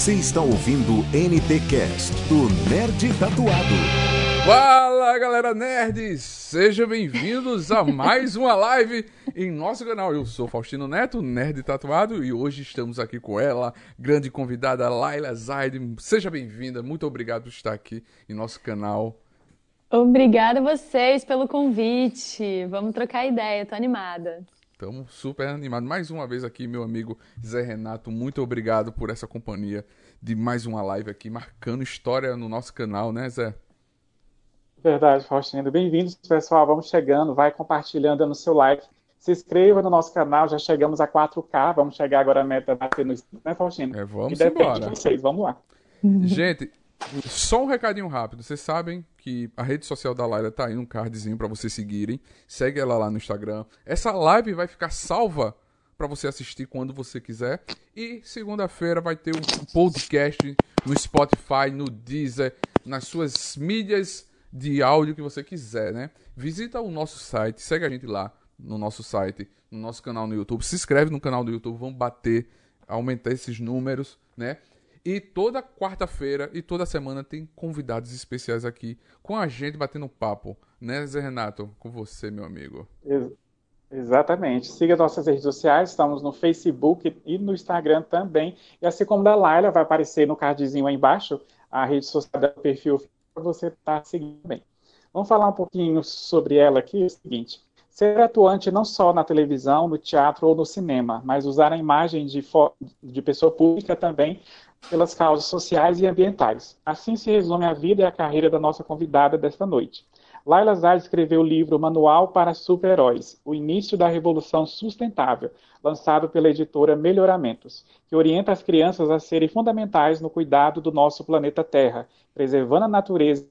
Você está ouvindo NT Cast do Nerd Tatuado. Fala galera nerds, sejam bem-vindos a mais uma live em nosso canal. Eu sou Faustino Neto, nerd tatuado, e hoje estamos aqui com ela, grande convidada Laila Zaid. Seja bem-vinda, muito obrigado por estar aqui em nosso canal. Obrigada a vocês pelo convite. Vamos trocar ideia, tô animada. Estamos super animados. Mais uma vez aqui, meu amigo Zé Renato, muito obrigado por essa companhia de mais uma live aqui, marcando história no nosso canal, né, Zé? Verdade, Faustino. Bem-vindos, pessoal. Vamos chegando, vai compartilhando no seu like. Se inscreva no nosso canal, já chegamos a 4K, vamos chegar agora a meta bater no né, Faustino? É, vamos e depende embora. de vocês, vamos lá. Gente, só um recadinho rápido. Vocês sabem que a rede social da Laila tá aí um cardzinho para vocês seguirem. Segue ela lá no Instagram. Essa live vai ficar salva para você assistir quando você quiser. E segunda-feira vai ter um podcast no Spotify, no Deezer, nas suas mídias de áudio que você quiser, né? Visita o nosso site, segue a gente lá no nosso site, no nosso canal no YouTube. Se inscreve no canal do YouTube, vamos bater, aumentar esses números, né? E toda quarta-feira e toda semana tem convidados especiais aqui com a gente batendo papo, né, Zé Renato? Com você, meu amigo. Ex exatamente. Siga nossas redes sociais, estamos no Facebook e no Instagram também. E assim como da Laila, vai aparecer no cardzinho aí embaixo a rede social do perfil para você estar tá seguindo bem. Vamos falar um pouquinho sobre ela aqui, é o seguinte. Ser atuante não só na televisão, no teatro ou no cinema, mas usar a imagem de, de pessoa pública também pelas causas sociais e ambientais. Assim se resume a vida e a carreira da nossa convidada desta noite. Laila Zard escreveu o livro Manual para Super-Heróis, O Início da Revolução Sustentável, lançado pela editora Melhoramentos, que orienta as crianças a serem fundamentais no cuidado do nosso planeta Terra, preservando a natureza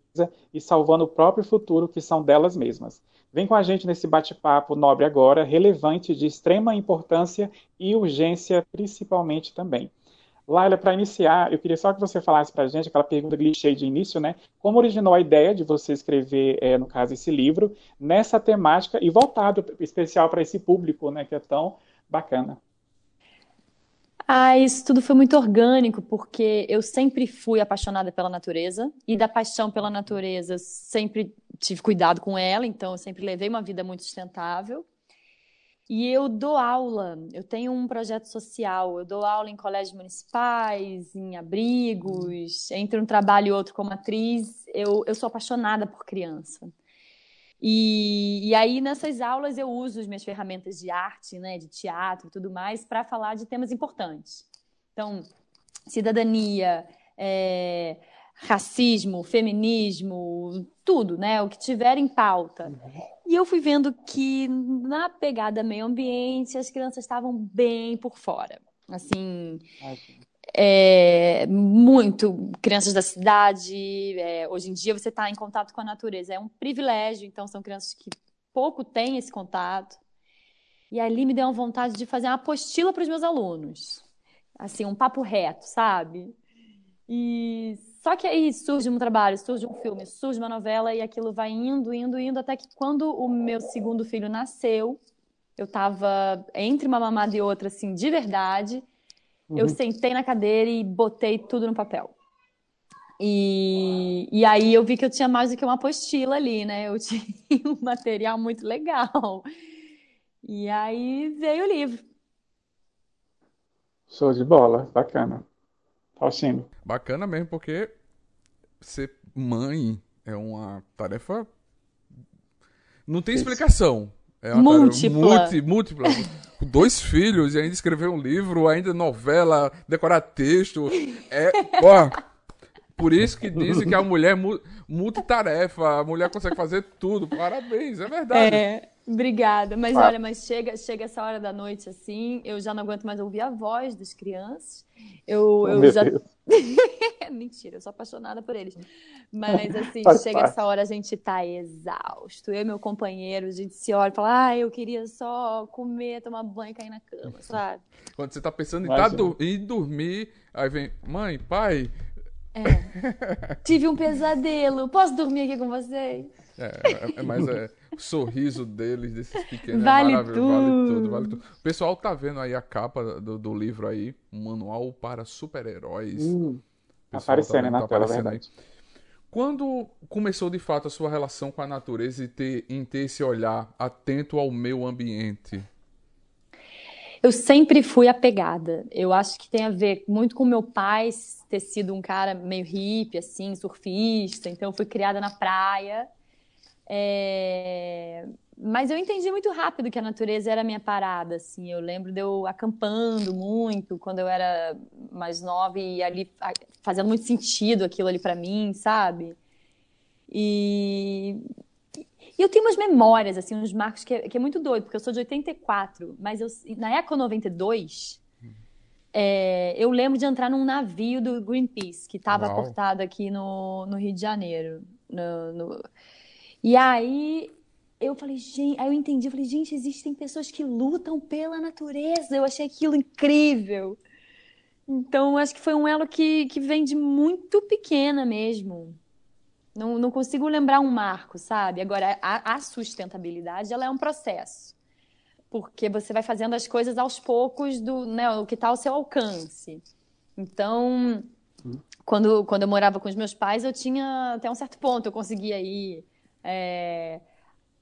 e salvando o próprio futuro que são delas mesmas. Vem com a gente nesse bate-papo nobre agora, relevante, de extrema importância e urgência, principalmente também. Laila, para iniciar, eu queria só que você falasse para a gente aquela pergunta clichê de início, né? Como originou a ideia de você escrever, é, no caso, esse livro, nessa temática e voltado especial para esse público, né? Que é tão bacana. Ah, isso tudo foi muito orgânico, porque eu sempre fui apaixonada pela natureza, e da paixão pela natureza sempre tive cuidado com ela, então eu sempre levei uma vida muito sustentável. E eu dou aula, eu tenho um projeto social, eu dou aula em colégios municipais, em abrigos, entre um trabalho e outro como atriz, eu, eu sou apaixonada por criança. E, e aí, nessas aulas, eu uso as minhas ferramentas de arte, né, de teatro e tudo mais, para falar de temas importantes. Então, cidadania, é, racismo, feminismo, tudo, né? O que tiver em pauta. E eu fui vendo que na pegada meio ambiente as crianças estavam bem por fora. Assim, é, muito crianças da cidade. É, hoje em dia você está em contato com a natureza é um privilégio. Então são crianças que pouco têm esse contato. E ali me deu uma vontade de fazer uma apostila para os meus alunos, assim um papo reto, sabe? E só que aí surge um trabalho, surge um filme, surge uma novela e aquilo vai indo, indo, indo, até que quando o meu segundo filho nasceu, eu tava entre uma mamada e outra, assim, de verdade. Uhum. Eu sentei na cadeira e botei tudo no papel. E, e aí eu vi que eu tinha mais do que uma apostila ali, né? Eu tinha um material muito legal. E aí veio o livro. Show de bola, bacana. Faustino. Bacana mesmo, porque ser mãe é uma tarefa. Não tem explicação. É uma múltipla. Multi, múltipla. Com dois filhos e ainda escrever um livro, ainda novela, decorar texto. É. Ó, por isso que dizem que a mulher é multitarefa, a mulher consegue fazer tudo. Parabéns, é verdade. É. Obrigada. Mas ah. olha, mas chega, chega essa hora da noite assim, eu já não aguento mais ouvir a voz das crianças. Eu, eu já. Mentira, eu sou apaixonada por eles. Mas assim, Faz chega parte. essa hora, a gente tá exausto. Eu e meu companheiro, a gente se olha e fala, ah, eu queria só comer, tomar banho e cair na cama, sabe? Quando você tá pensando em, tá em dormir, aí vem, mãe, pai. É. Tive um pesadelo. Posso dormir aqui com vocês? É, é, é mas é sorriso deles, desses pequenos, Vale é maravilhoso. Vale tudo. vale tudo. O pessoal tá vendo aí a capa do, do livro aí, manual para super-heróis. O pessoal aparecendo vendo, na tá tela, aparecendo aí. verdade. Quando começou de fato a sua relação com a natureza e ter, em ter esse olhar atento ao meio ambiente? Eu sempre fui apegada. Eu acho que tem a ver muito com meu pai ter sido um cara meio hippie, assim, surfista. Então, eu fui criada na praia. É, Mas eu entendi muito rápido que a natureza era a minha parada, assim. Eu lembro de eu acampando muito quando eu era mais nova e ali fazendo muito sentido aquilo ali pra mim, sabe? E e eu tenho umas memórias, assim, uns marcos que é, que é muito doido, porque eu sou de 84, mas eu, na Eco 92, é, eu lembro de entrar num navio do Greenpeace, que estava Uau. aportado aqui no, no Rio de Janeiro. no- no- E aí eu falei, gente, aí eu entendi, eu falei, gente, existem pessoas que lutam pela natureza. Eu achei aquilo incrível. Então, acho que foi um elo que, que vem de muito pequena mesmo. Não, não consigo lembrar um marco, sabe? Agora, a, a sustentabilidade, ela é um processo. Porque você vai fazendo as coisas aos poucos do, né, o que está ao seu alcance. Então, quando, quando eu morava com os meus pais, eu tinha até um certo ponto, eu conseguia ir. é,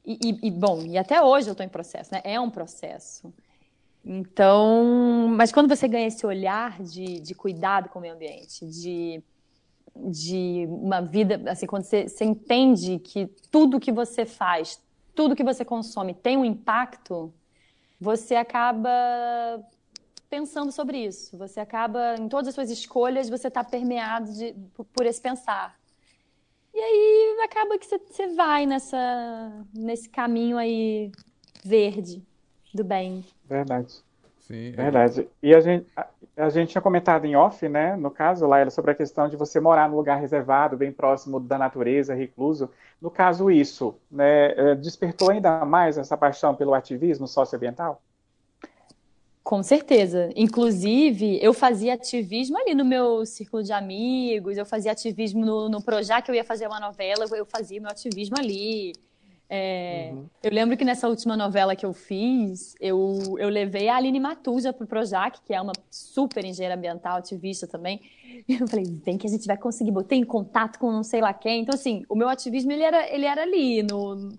e, e- e, bom, e até hoje eu estou em processo, né? É um processo. Então, mas quando você ganha esse olhar de, de cuidado com o meio ambiente, de, de uma vida, assim, quando você, você entende que tudo que você faz, tudo que você consome tem um impacto, você acaba pensando sobre isso. Você acaba, em todas as suas escolhas, você está permeado de- por, esse pensar. E aí acaba que você, você vai nessa, nesse caminho aí verde do bem. Verdade. Sim, é- Verdade. E a gente, a, gente tinha comentado em off, né, no caso, Laila, sobre a questão de você morar num lugar reservado, bem próximo da natureza, recluso. No caso, isso, né, eh, despertou ainda mais essa paixão pelo ativismo socioambiental? Com certeza. Inclusive, eu fazia ativismo ali no meu círculo de amigos, eu fazia ativismo no, no Projac, eu ia fazer uma novela, eu fazia meu ativismo ali. É, Eu lembro que nessa última novela que eu fiz, eu, eu levei a Aline Matuja pro Projac, que é uma super engenheira ambiental, ativista também. E eu falei, vem que a gente vai conseguir, botei em contato com não sei lá quem. Então, assim, o meu ativismo, ele era, ele era ali, no,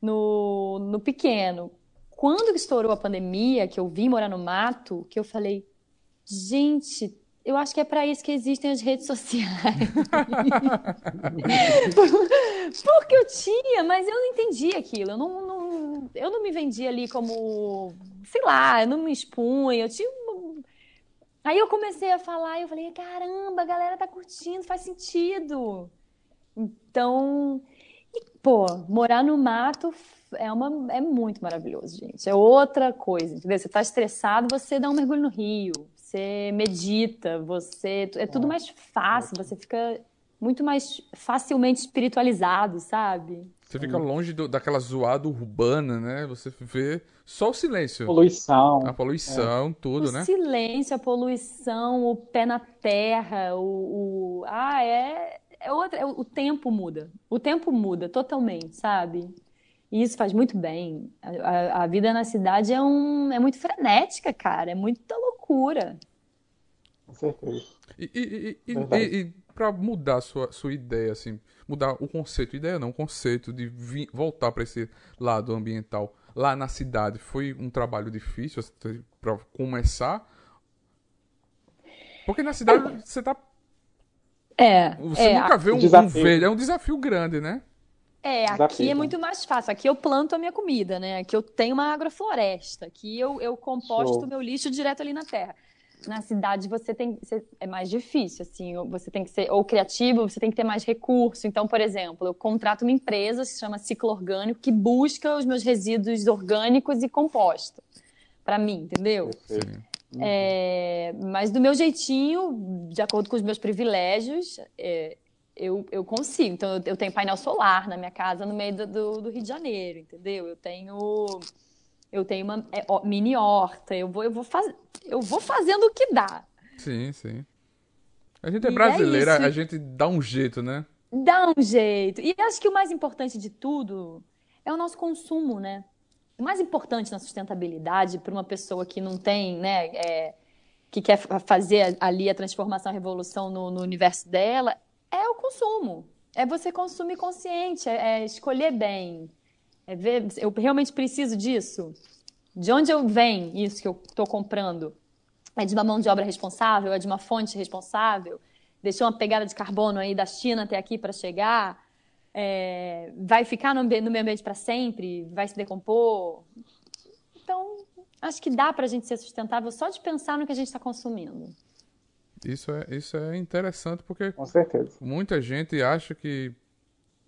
no, no pequeno. Quando estourou a pandemia, que eu vim morar no mato, que eu falei, gente, eu acho que é para isso que existem as redes sociais. Porque eu tinha, mas eu não entendi aquilo. Eu não, não- eu não me vendia ali como, sei lá, eu não me expunha. Eu tinha Aí eu comecei a falar e eu falei, caramba, a galera tá curtindo, faz sentido. Então, e, pô, morar no mato é uma, é muito maravilhoso, gente. É outra coisa, entendeu? Você tá estressado, você dá um mergulho no rio, você medita, você é tudo mais fácil, você fica muito mais facilmente espiritualizado, sabe? Você fica longe do- daquela zoada urbana, né? Você vê só o silêncio. Poluição. A poluição, tudo, o né? silêncio, a poluição, o pé na terra, o, o- ah, é, é outra, é o o tempo muda. O tempo muda totalmente, sabe? E isso faz muito bem. A, a- a vida na cidade é um, é muito frenética, cara, é muita loucura. Com certeza. E, e, e, e, pra mudar a sua, sua ideia, assim, mudar o conceito, ideia não, o conceito de vi- voltar para esse lado ambiental lá na cidade, foi um trabalho difícil assim, para começar? Porque na cidade você tá. É, Você é, nunca vê um, um verde, é um desafio grande, né? É, Desafio, aqui é muito mais fácil. Aqui eu planto a minha comida, né? Aqui eu tenho uma agrofloresta. Aqui eu, eu composto o meu lixo direto ali na terra. Na cidade você tem você- é mais difícil, assim, você tem que ser ou criativo, você tem que ter mais recurso. Então, por exemplo, eu contrato uma empresa que se chama Ciclo Orgânico que busca os meus resíduos orgânicos e composta para mim, entendeu? Perfeito. É, mas do meu jeitinho, de acordo com os meus privilégios, é, eu, eu consigo. Então, eu, eu tenho painel solar na minha casa no meio do, do- do Rio de Janeiro, entendeu? Eu tenho, eu tenho uma é, mini horta. Eu vou, eu, vou faz, eu vou fazendo o que dá. Sim, sim. A gente é E é brasileira, isso. a gente dá um jeito, né? Dá um jeito. E acho que o mais importante de tudo é o nosso consumo, né? O mais importante na sustentabilidade para uma pessoa que não tem, né, é, que quer fazer ali a transformação, a revolução no, no, universo dela, é o consumo. É você consumir consciente, é, é escolher bem, é ver, eu realmente preciso disso. De onde eu venho isso que eu estou comprando? É de uma mão de obra responsável? É de uma fonte responsável? Deixou uma pegada de carbono aí da China até aqui para chegar? É, vai ficar no, no meio ambiente para sempre? Vai se decompor? Então, acho que dá para a gente ser sustentável só de pensar no que a gente está consumindo. Isso é, isso é interessante porque Com certeza. muita gente acha que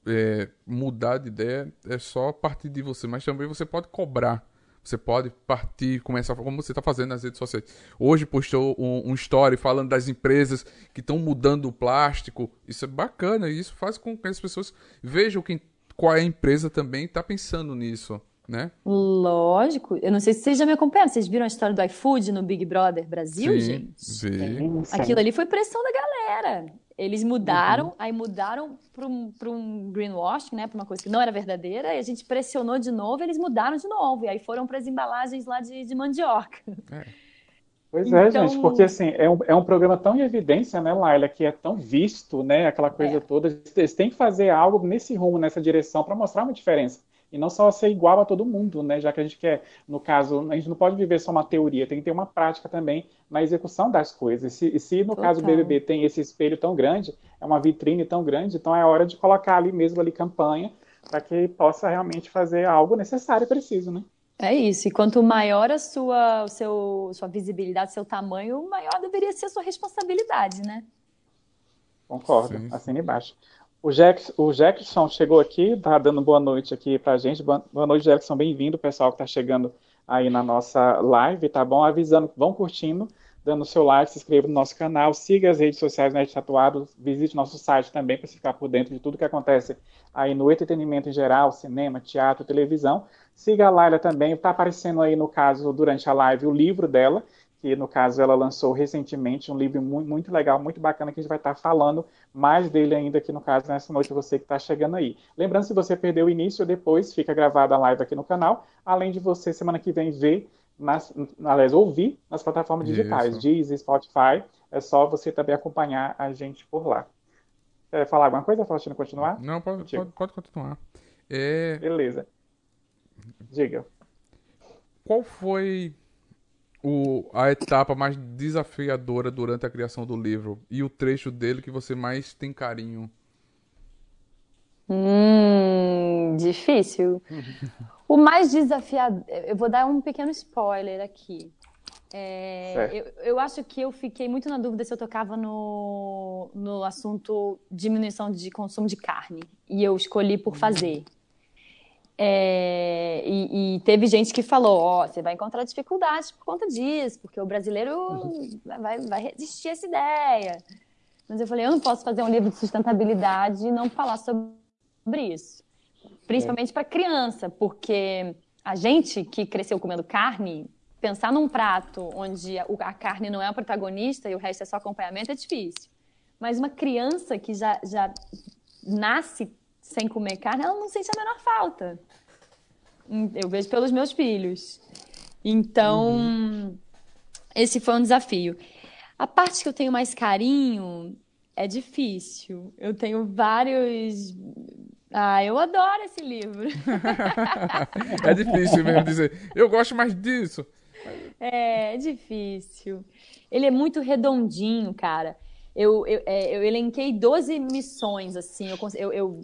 é, mudar de ideia é só partir de você, mas também você pode cobrar você pode partir, começar como você está fazendo nas redes sociais. Hoje postou um, um story falando das empresas que estão mudando o plástico. Isso é bacana e isso faz com que as pessoas vejam quem, qual é a empresa também está pensando nisso. Né? Lógico. Eu não sei se vocês já me acompanharam. Vocês viram a história do iFood no Big Brother Brasil, sim, gente? Sim. Aquilo ali foi pressão da galera. Eles mudaram, uhum. aí mudaram para um, um greenwashing, né, para uma coisa que não era verdadeira, e a gente pressionou de novo, eles mudaram de novo, e aí foram para as embalagens lá de, de mandioca. É. Pois é, então... gente, porque assim, é um, é um programa tão em evidência, né, Laila, que é tão visto, né, aquela coisa é. toda. Eles têm que fazer algo nesse rumo, nessa direção, para mostrar uma diferença. E não só ser igual a todo mundo, né? Já que a gente quer, no caso, a gente não pode viver só uma teoria, tem que ter uma prática também na execução das coisas. E se, e se no Total. caso do BBB tem esse espelho tão grande, é uma vitrine tão grande, então é hora de colocar ali mesmo ali campanha para que possa realmente fazer algo necessário e preciso, né? É isso. E quanto maior a sua, o seu, sua visibilidade, seu tamanho, maior deveria ser a sua responsabilidade, né? Concordo. Sim. Assina embaixo. O, Jackson, o Jackson chegou aqui, está dando boa noite aqui para a gente. Boa, boa noite, Jackson. Bem-vindo, pessoal que está chegando aí na nossa live, tá bom? Avisando, vão curtindo, dando seu like, se inscreva no nosso canal, siga as redes sociais Net Tatuado, visite nosso site também para ficar por dentro de tudo que acontece aí no entretenimento em geral, cinema, teatro, televisão. Siga a Laila também, está aparecendo aí no caso, durante a live, o livro dela, que no caso ela lançou recentemente um livro muito, muito legal, muito bacana, que a gente vai estar falando mais dele ainda aqui no caso nessa noite, você que está chegando aí. Lembrando, se você perdeu o início, depois fica gravada a live aqui no canal, além de você semana que vem ver, nas, aliás, ouvir nas plataformas digitais, Deezer, Spotify, é só você também acompanhar a gente por lá. Quer falar alguma coisa, Faustino, continuar? Não, pode, pode, pode continuar. É... Beleza. Diga. Qual foi o, a etapa mais desafiadora durante a criação do livro e o trecho dele que você mais tem carinho? Hum, difícil. o mais desafiador. Eu vou dar um pequeno spoiler aqui. É, eu, eu, acho que eu fiquei muito na dúvida se eu tocava no, no assunto diminuição de consumo de carne. E eu escolhi por fazer. É, e, e, teve gente que falou: Ó, oh, você vai encontrar dificuldades por conta disso, porque o brasileiro uhum. vai, vai resistir a essa ideia. Mas eu falei: eu não posso fazer um livro de sustentabilidade e não falar sobre isso. Principalmente para criança, porque a gente que cresceu comendo carne, pensar num prato onde a carne não é o protagonista e o resto é só acompanhamento é difícil. Mas uma criança que já, já nasce sem comer carne, ela não sente a menor falta. Hum, eu vejo pelos meus filhos. Então, uhum. esse foi um desafio. A parte que eu tenho mais carinho é difícil. Eu tenho vários. Ah, eu adoro esse livro. é difícil mesmo dizer. Eu gosto mais disso. É, é difícil. Ele é muito redondinho, cara eu, eu, é, eu elenquei 12 missões, assim, eu, eu, eu,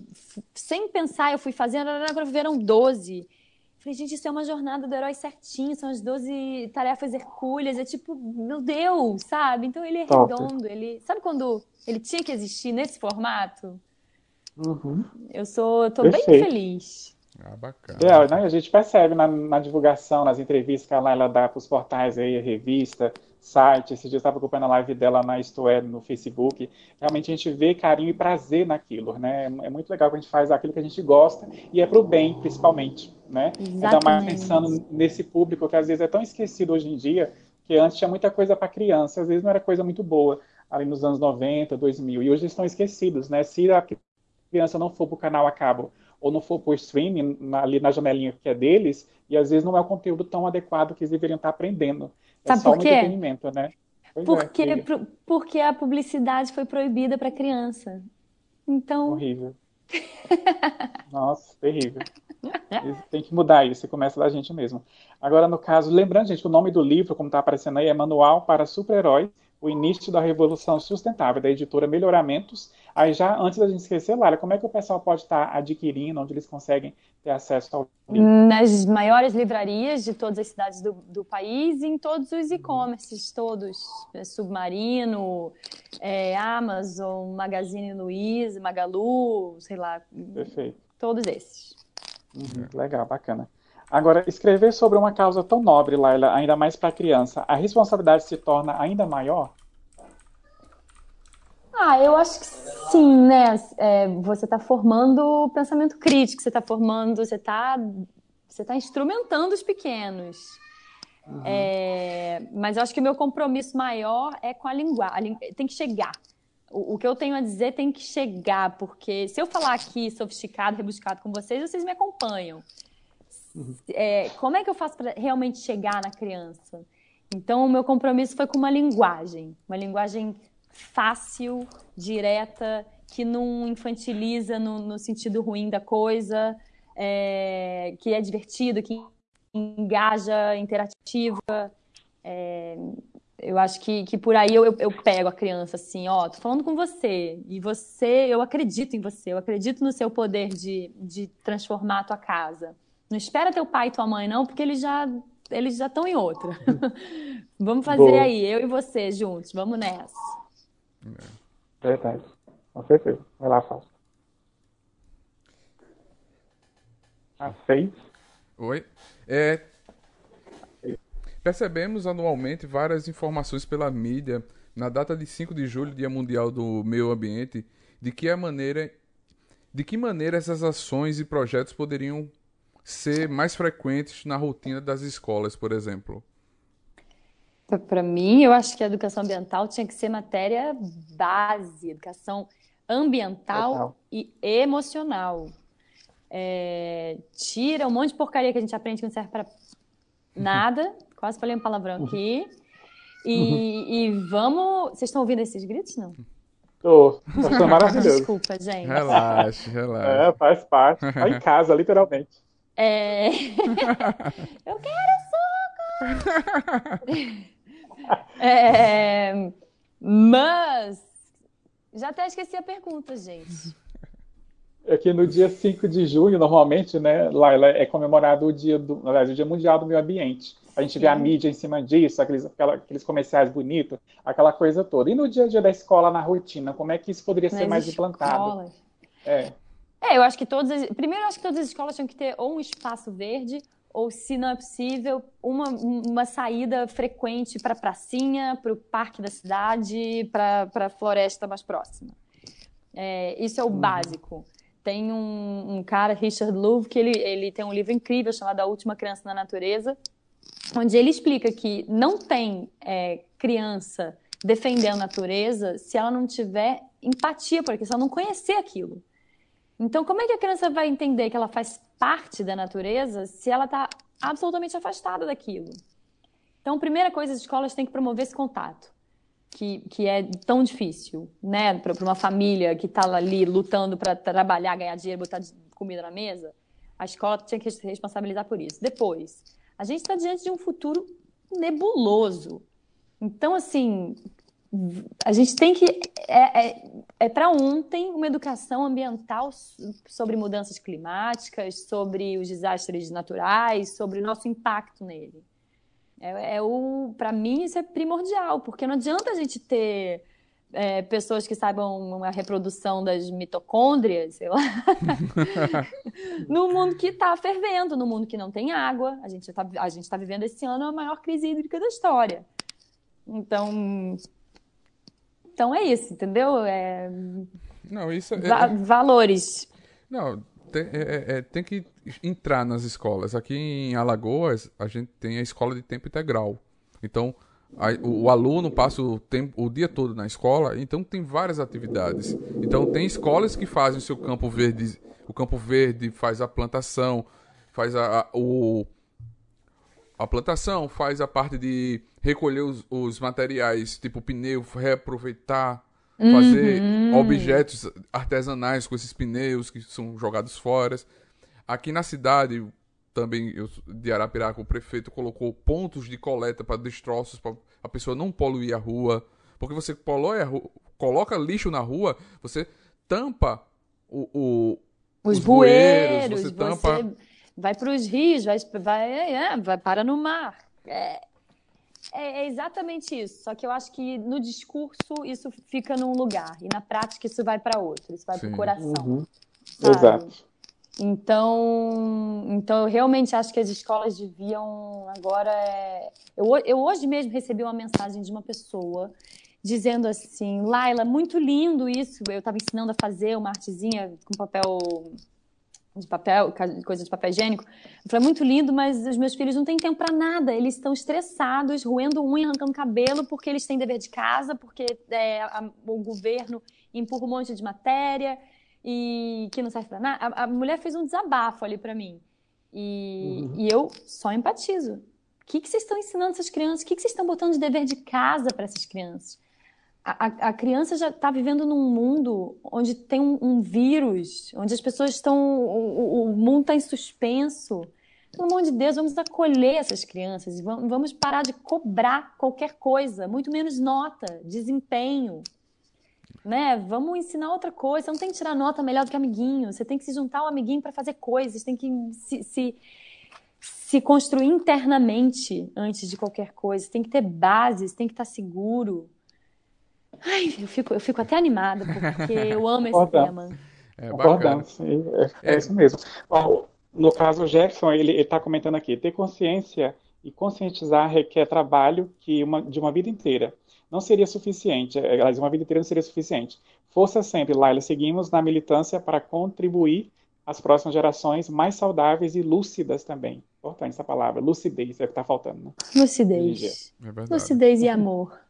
sem pensar, eu fui fazendo, agora viram 12. Falei, gente, isso é uma jornada do herói certinho, são as 12 tarefas hercúleas, é tipo, meu Deus, sabe? Então ele é Top. redondo, ele... Sabe quando ele tinha que existir nesse formato? Uhum. Eu sou, tô Perfeito. bem feliz. Ah, bacana. É, né, a gente percebe na, na divulgação, nas entrevistas que ela, ela dá para os portais aí, a revista, site, esse dia eu estava acompanhando a live dela na Isto é, no Facebook, realmente a gente vê carinho e prazer naquilo, né? É muito legal que a gente faz aquilo que a gente gosta e é para o bem, principalmente, né? Exatamente. Ainda mais pensando nesse público que às vezes é tão esquecido hoje em dia, que antes tinha muita coisa para criança, às vezes não era coisa muito boa, ali nos anos 90, 2000, e hoje estão esquecidos, né? Se a criança não for para o canal a cabo ou não for por streaming, na, ali na janelinha que é deles, e às vezes não é o conteúdo tão adequado que eles deveriam estar aprendendo. É Sabe só por um quê? entretenimento, né? Pois é, Porque, pro- porque a publicidade foi proibida para criança. Então, Horrível. Nossa, terrível. Tem que mudar isso, começa da gente mesmo. Agora, no caso, lembrando, gente, que o nome do livro, como está aparecendo aí, é Manual para Super-Heróis, o início da revolução sustentável, da editora Melhoramentos. Aí já, antes da gente esquecer, Lara, como é que o pessoal pode estar adquirindo, onde eles conseguem ter acesso ao livro? nas maiores livrarias de todas as cidades do, do país e em todos os e-commerces, todos. É, Submarino, é, Amazon, Magazine Luiza, Magalu, sei lá, Perfeito. todos esses. Uhum, legal, bacana. Agora, escrever sobre uma causa tão nobre, Laila, ainda mais para criança, a responsabilidade se torna ainda maior? Ah, eu acho que sim, né? É, você está formando pensamento crítico, você está formando, você está você tá instrumentando os pequenos. É, mas eu acho que o meu compromisso maior é com a linguagem. Tem que chegar. O, o que eu tenho a dizer tem que chegar, porque se eu falar aqui sofisticado, rebuscado com vocês, vocês me acompanham. É, como é que eu faço para realmente chegar na criança? Então, o meu compromisso foi com uma linguagem, uma linguagem fácil, direta, que não infantiliza no, no sentido ruim da coisa, é, que é divertido, que engaja, interativa. É, eu acho que, que por aí eu, eu, eu pego a criança assim, ó, tô falando com você, e você, eu acredito em você, eu acredito no seu poder de, de transformar a tua casa. Não espera teu pai e tua mãe, não, porque eles já eles já estão em outra. vamos fazer Boa. aí, eu e você juntos, vamos nessa. Verdade. Com certeza. Vai lá, Fausto. A seis. Oi. É, percebemos anualmente várias informações pela mídia na data de 5 de julho, Dia Mundial do Meio Ambiente, de que a maneira de que maneira essas ações e projetos poderiam ser mais frequentes na rotina das escolas, por exemplo. Para mim, eu acho que a educação ambiental tinha que ser matéria base, educação ambiental Total. e emocional. É, tira um monte de porcaria que a gente aprende que não serve para nada. Quase falei um palavrão aqui. E, e vamos. Vocês estão ouvindo esses gritos? Não? Tô. Tá sendo maravilhoso. Desculpa, gente. Relaxe, relaxe. É, faz parte. Tá em casa, literalmente. É... Eu quero soco! É, Mas já até esqueci a pergunta, gente. É que no dia 5 de junho, normalmente, né, Laila, é comemorado o dia do, na verdade, o Dia Mundial do Meio Ambiente. A gente vê a Sim. mídia em cima disso, aqueles, aquela- aqueles comerciais bonitos, aquela coisa toda. E no dia a dia da escola, na rotina, como é que isso poderia ser Nas mais implantado? escolas. É, É, eu acho que todas as... Primeiro, eu acho que todas as escolas tinham que ter ou um espaço verde, ou, se não é possível, uma, uma saída frequente para a pracinha, para o parque da cidade, para a floresta mais próxima. É, isso é o básico. Tem um, um cara, Richard Louv, que ele, ele tem um livro incrível chamado A Última Criança na Natureza, onde ele explica que não tem é, criança defendendo a natureza se ela não tiver empatia por aquilo, se ela não conhecer aquilo. Então, como é que a criança vai entender que ela faz parte da natureza se ela está absolutamente afastada daquilo? Então, primeira coisa, as escolas têm que promover esse contato, que, que é tão difícil, né? Para uma família que está ali lutando para trabalhar, ganhar dinheiro, botar comida na mesa, a escola tinha que se responsabilizar por isso. Depois, a gente está diante de um futuro nebuloso. Então, assim, a gente tem que. É, é, é para ontem uma educação ambiental so- sobre mudanças climáticas, sobre os desastres naturais, sobre o nosso impacto nele. É, é o, para mim, isso é primordial, porque não adianta a gente ter é, pessoas que saibam a reprodução das mitocôndrias, sei lá, no mundo que está fervendo, no mundo que não tem água. A gente está tá vivendo esse ano a maior crise hídrica da história. Então, então é isso, entendeu? É, Não, isso é, va- valores. Não, tem, é- é- é- tem que entrar nas escolas. Aqui em Alagoas, a gente tem a escola de tempo integral. Então, a- o, o aluno passa o, tempo, o dia todo na escola, então tem várias atividades. Então, tem escolas que fazem o seu campo verde o campo verde, faz a plantação, faz a, a o, a plantação, faz a parte de recolher os, os materiais, tipo pneu, reaproveitar, fazer Uhum. objetos artesanais com esses pneus que são jogados fora. Aqui na cidade, também eu, de Arapiraca, o prefeito colocou pontos de coleta para destroços, para a pessoa não poluir a rua. Porque você polui a ru- coloca lixo na rua, você tampa o, o- Os, Os bueiros, bueiros, você você, tampa- vai para os rios, vai, vai, é, vai para no mar. É, é- é exatamente isso. Só que eu acho que no discurso isso fica num lugar e na prática isso vai para outro, isso vai para o coração. Uhum. Exato. Então, então eu realmente acho que as escolas deviam agora. é- Eu, eu hoje mesmo recebi uma mensagem de uma pessoa dizendo assim, Laila, muito lindo isso. Eu estava ensinando a fazer uma artezinha com papel de papel, coisa de papel higiênico. Eu falei, muito lindo, mas os meus filhos não têm tempo para nada. Eles estão estressados, roendo unha, arrancando cabelo, porque eles têm dever de casa, porque é, a- o governo empurra um monte de matéria e que não serve para nada. A, a mulher fez um desabafo ali para mim. E, Uhum. e eu só empatizo. O que, que vocês estão ensinando essas crianças? O que, que vocês estão botando de dever de casa para essas crianças? A, a- criança já está vivendo num mundo onde tem um, um vírus, onde as pessoas estão. O, o- mundo está em suspenso. Pelo amor de Deus, vamos acolher essas crianças vamos, parar de cobrar qualquer coisa, muito menos nota, desempenho. Né? Vamos ensinar outra coisa. Você não tem que tirar nota melhor do que amiguinho. Você tem que se juntar ao amiguinho para fazer coisas. Tem que se, se, se construir internamente antes de qualquer coisa. Tem que ter bases, tem que estar seguro. Ai, eu fico, eu fico até animada, porque eu amo esse tema. é bacana. Concordamos, sim, é, é isso mesmo. Ó, no caso, o Jefferson, ele está comentando aqui, ter consciência e conscientizar requer trabalho que uma, de uma vida inteira. Não seria suficiente, é, aliás, uma vida inteira não seria suficiente. Força sempre, Laila, seguimos na militância para contribuir às próximas gerações mais saudáveis e lúcidas também. Importante essa palavra, lucidez, é o que está faltando, né? Lucidez. É. Lucidez e amor.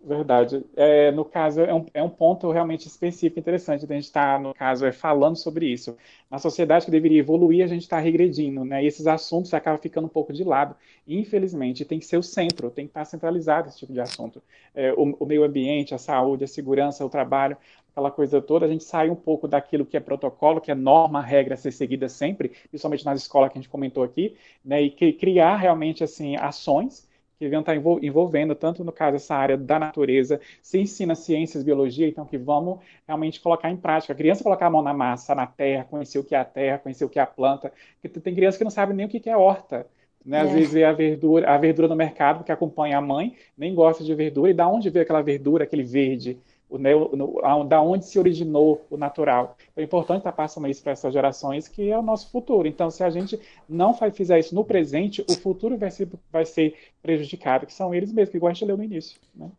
Verdade. É, no caso, é um, é um ponto realmente específico, interessante da gente estar, no caso, é falando sobre isso. Na sociedade que deveria evoluir, a gente está regredindo, né? E esses assuntos acabam ficando um pouco de lado. Infelizmente, tem que ser o centro, tem que estar centralizado esse tipo de assunto. É, o, o meio ambiente, a saúde, a segurança, o trabalho, aquela coisa toda, a gente sai um pouco daquilo que é protocolo, que é norma, regra a ser seguida sempre, principalmente nas escolas que a gente comentou aqui, né? E que, criar realmente, assim, ações que deviam estar envol- envolvendo, tanto no caso essa área da natureza, se ensina ciências, biologia, então que vamos realmente colocar em prática. A criança colocar a mão na massa, na terra, conhecer o que é a terra, conhecer o que é a planta, porque tem criança que não sabe nem o que que é horta. Né? Às É. vezes vê a verdura, a verdura no mercado, porque acompanha a mãe, nem gosta de verdura, e da onde veio aquela verdura, aquele verde? O, né, o- no- a- da onde se originou o natural. Então é importante estar passando isso para essas gerações, que é o nosso futuro. Então, se a gente não fa- fizer isso no presente, o futuro vai ser, vai ser prejudicado, que são eles mesmos, que igual a gente leu no início. Né?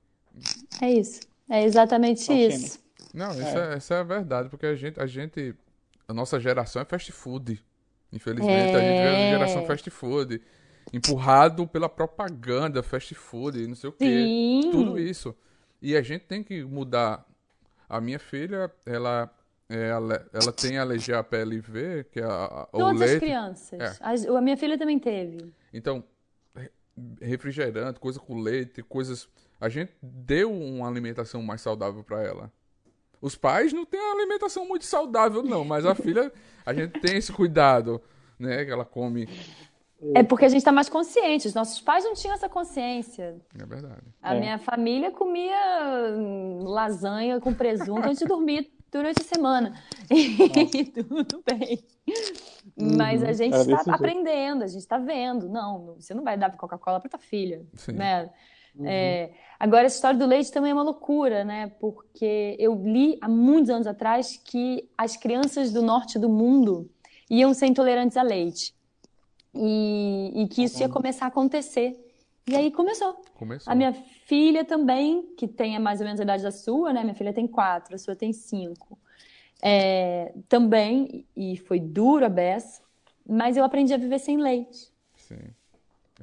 É isso. É exatamente isso. Não, isso é, isso é verdade, porque a gente, a gente. A nossa geração é fast food. Infelizmente, a gente é É. a geração fast food. Empurrado pela propaganda, fast food, não sei o quê. Sim. Tudo isso. E a gente tem que mudar. A minha filha, ela, é, ela tem alergia à PLV, que é a, a- o Todas as leite. crianças. É. As- a minha filha também teve. Então, re- refrigerante, coisa com leite, coisas. A gente deu uma alimentação mais saudável pra ela. Os pais não têm uma alimentação muito saudável, não, mas a filha, a gente tem esse cuidado, né? Que ela come. É porque a gente está mais consciente. Os nossos pais não tinham essa consciência. É verdade. A É. minha família comia hum, lasanha com presunto antes de dormir durante a semana. E tudo bem. Mas a gente está aprendendo, a gente está vendo. Não, você não vai dar Coca-Cola para tua filha, Sim. né? É, agora, essa história do leite também é uma loucura, né? Porque eu li há muitos anos atrás que as crianças do norte do mundo iam ser intolerantes a leite. E, e que isso ia começar a acontecer. E aí começou. Começou. A minha filha também, que tem mais ou menos a idade da sua, né? Minha filha tem quatro, a sua tem cinco. É, também, e foi duro a beça, mas eu aprendi a viver sem leite. Sim.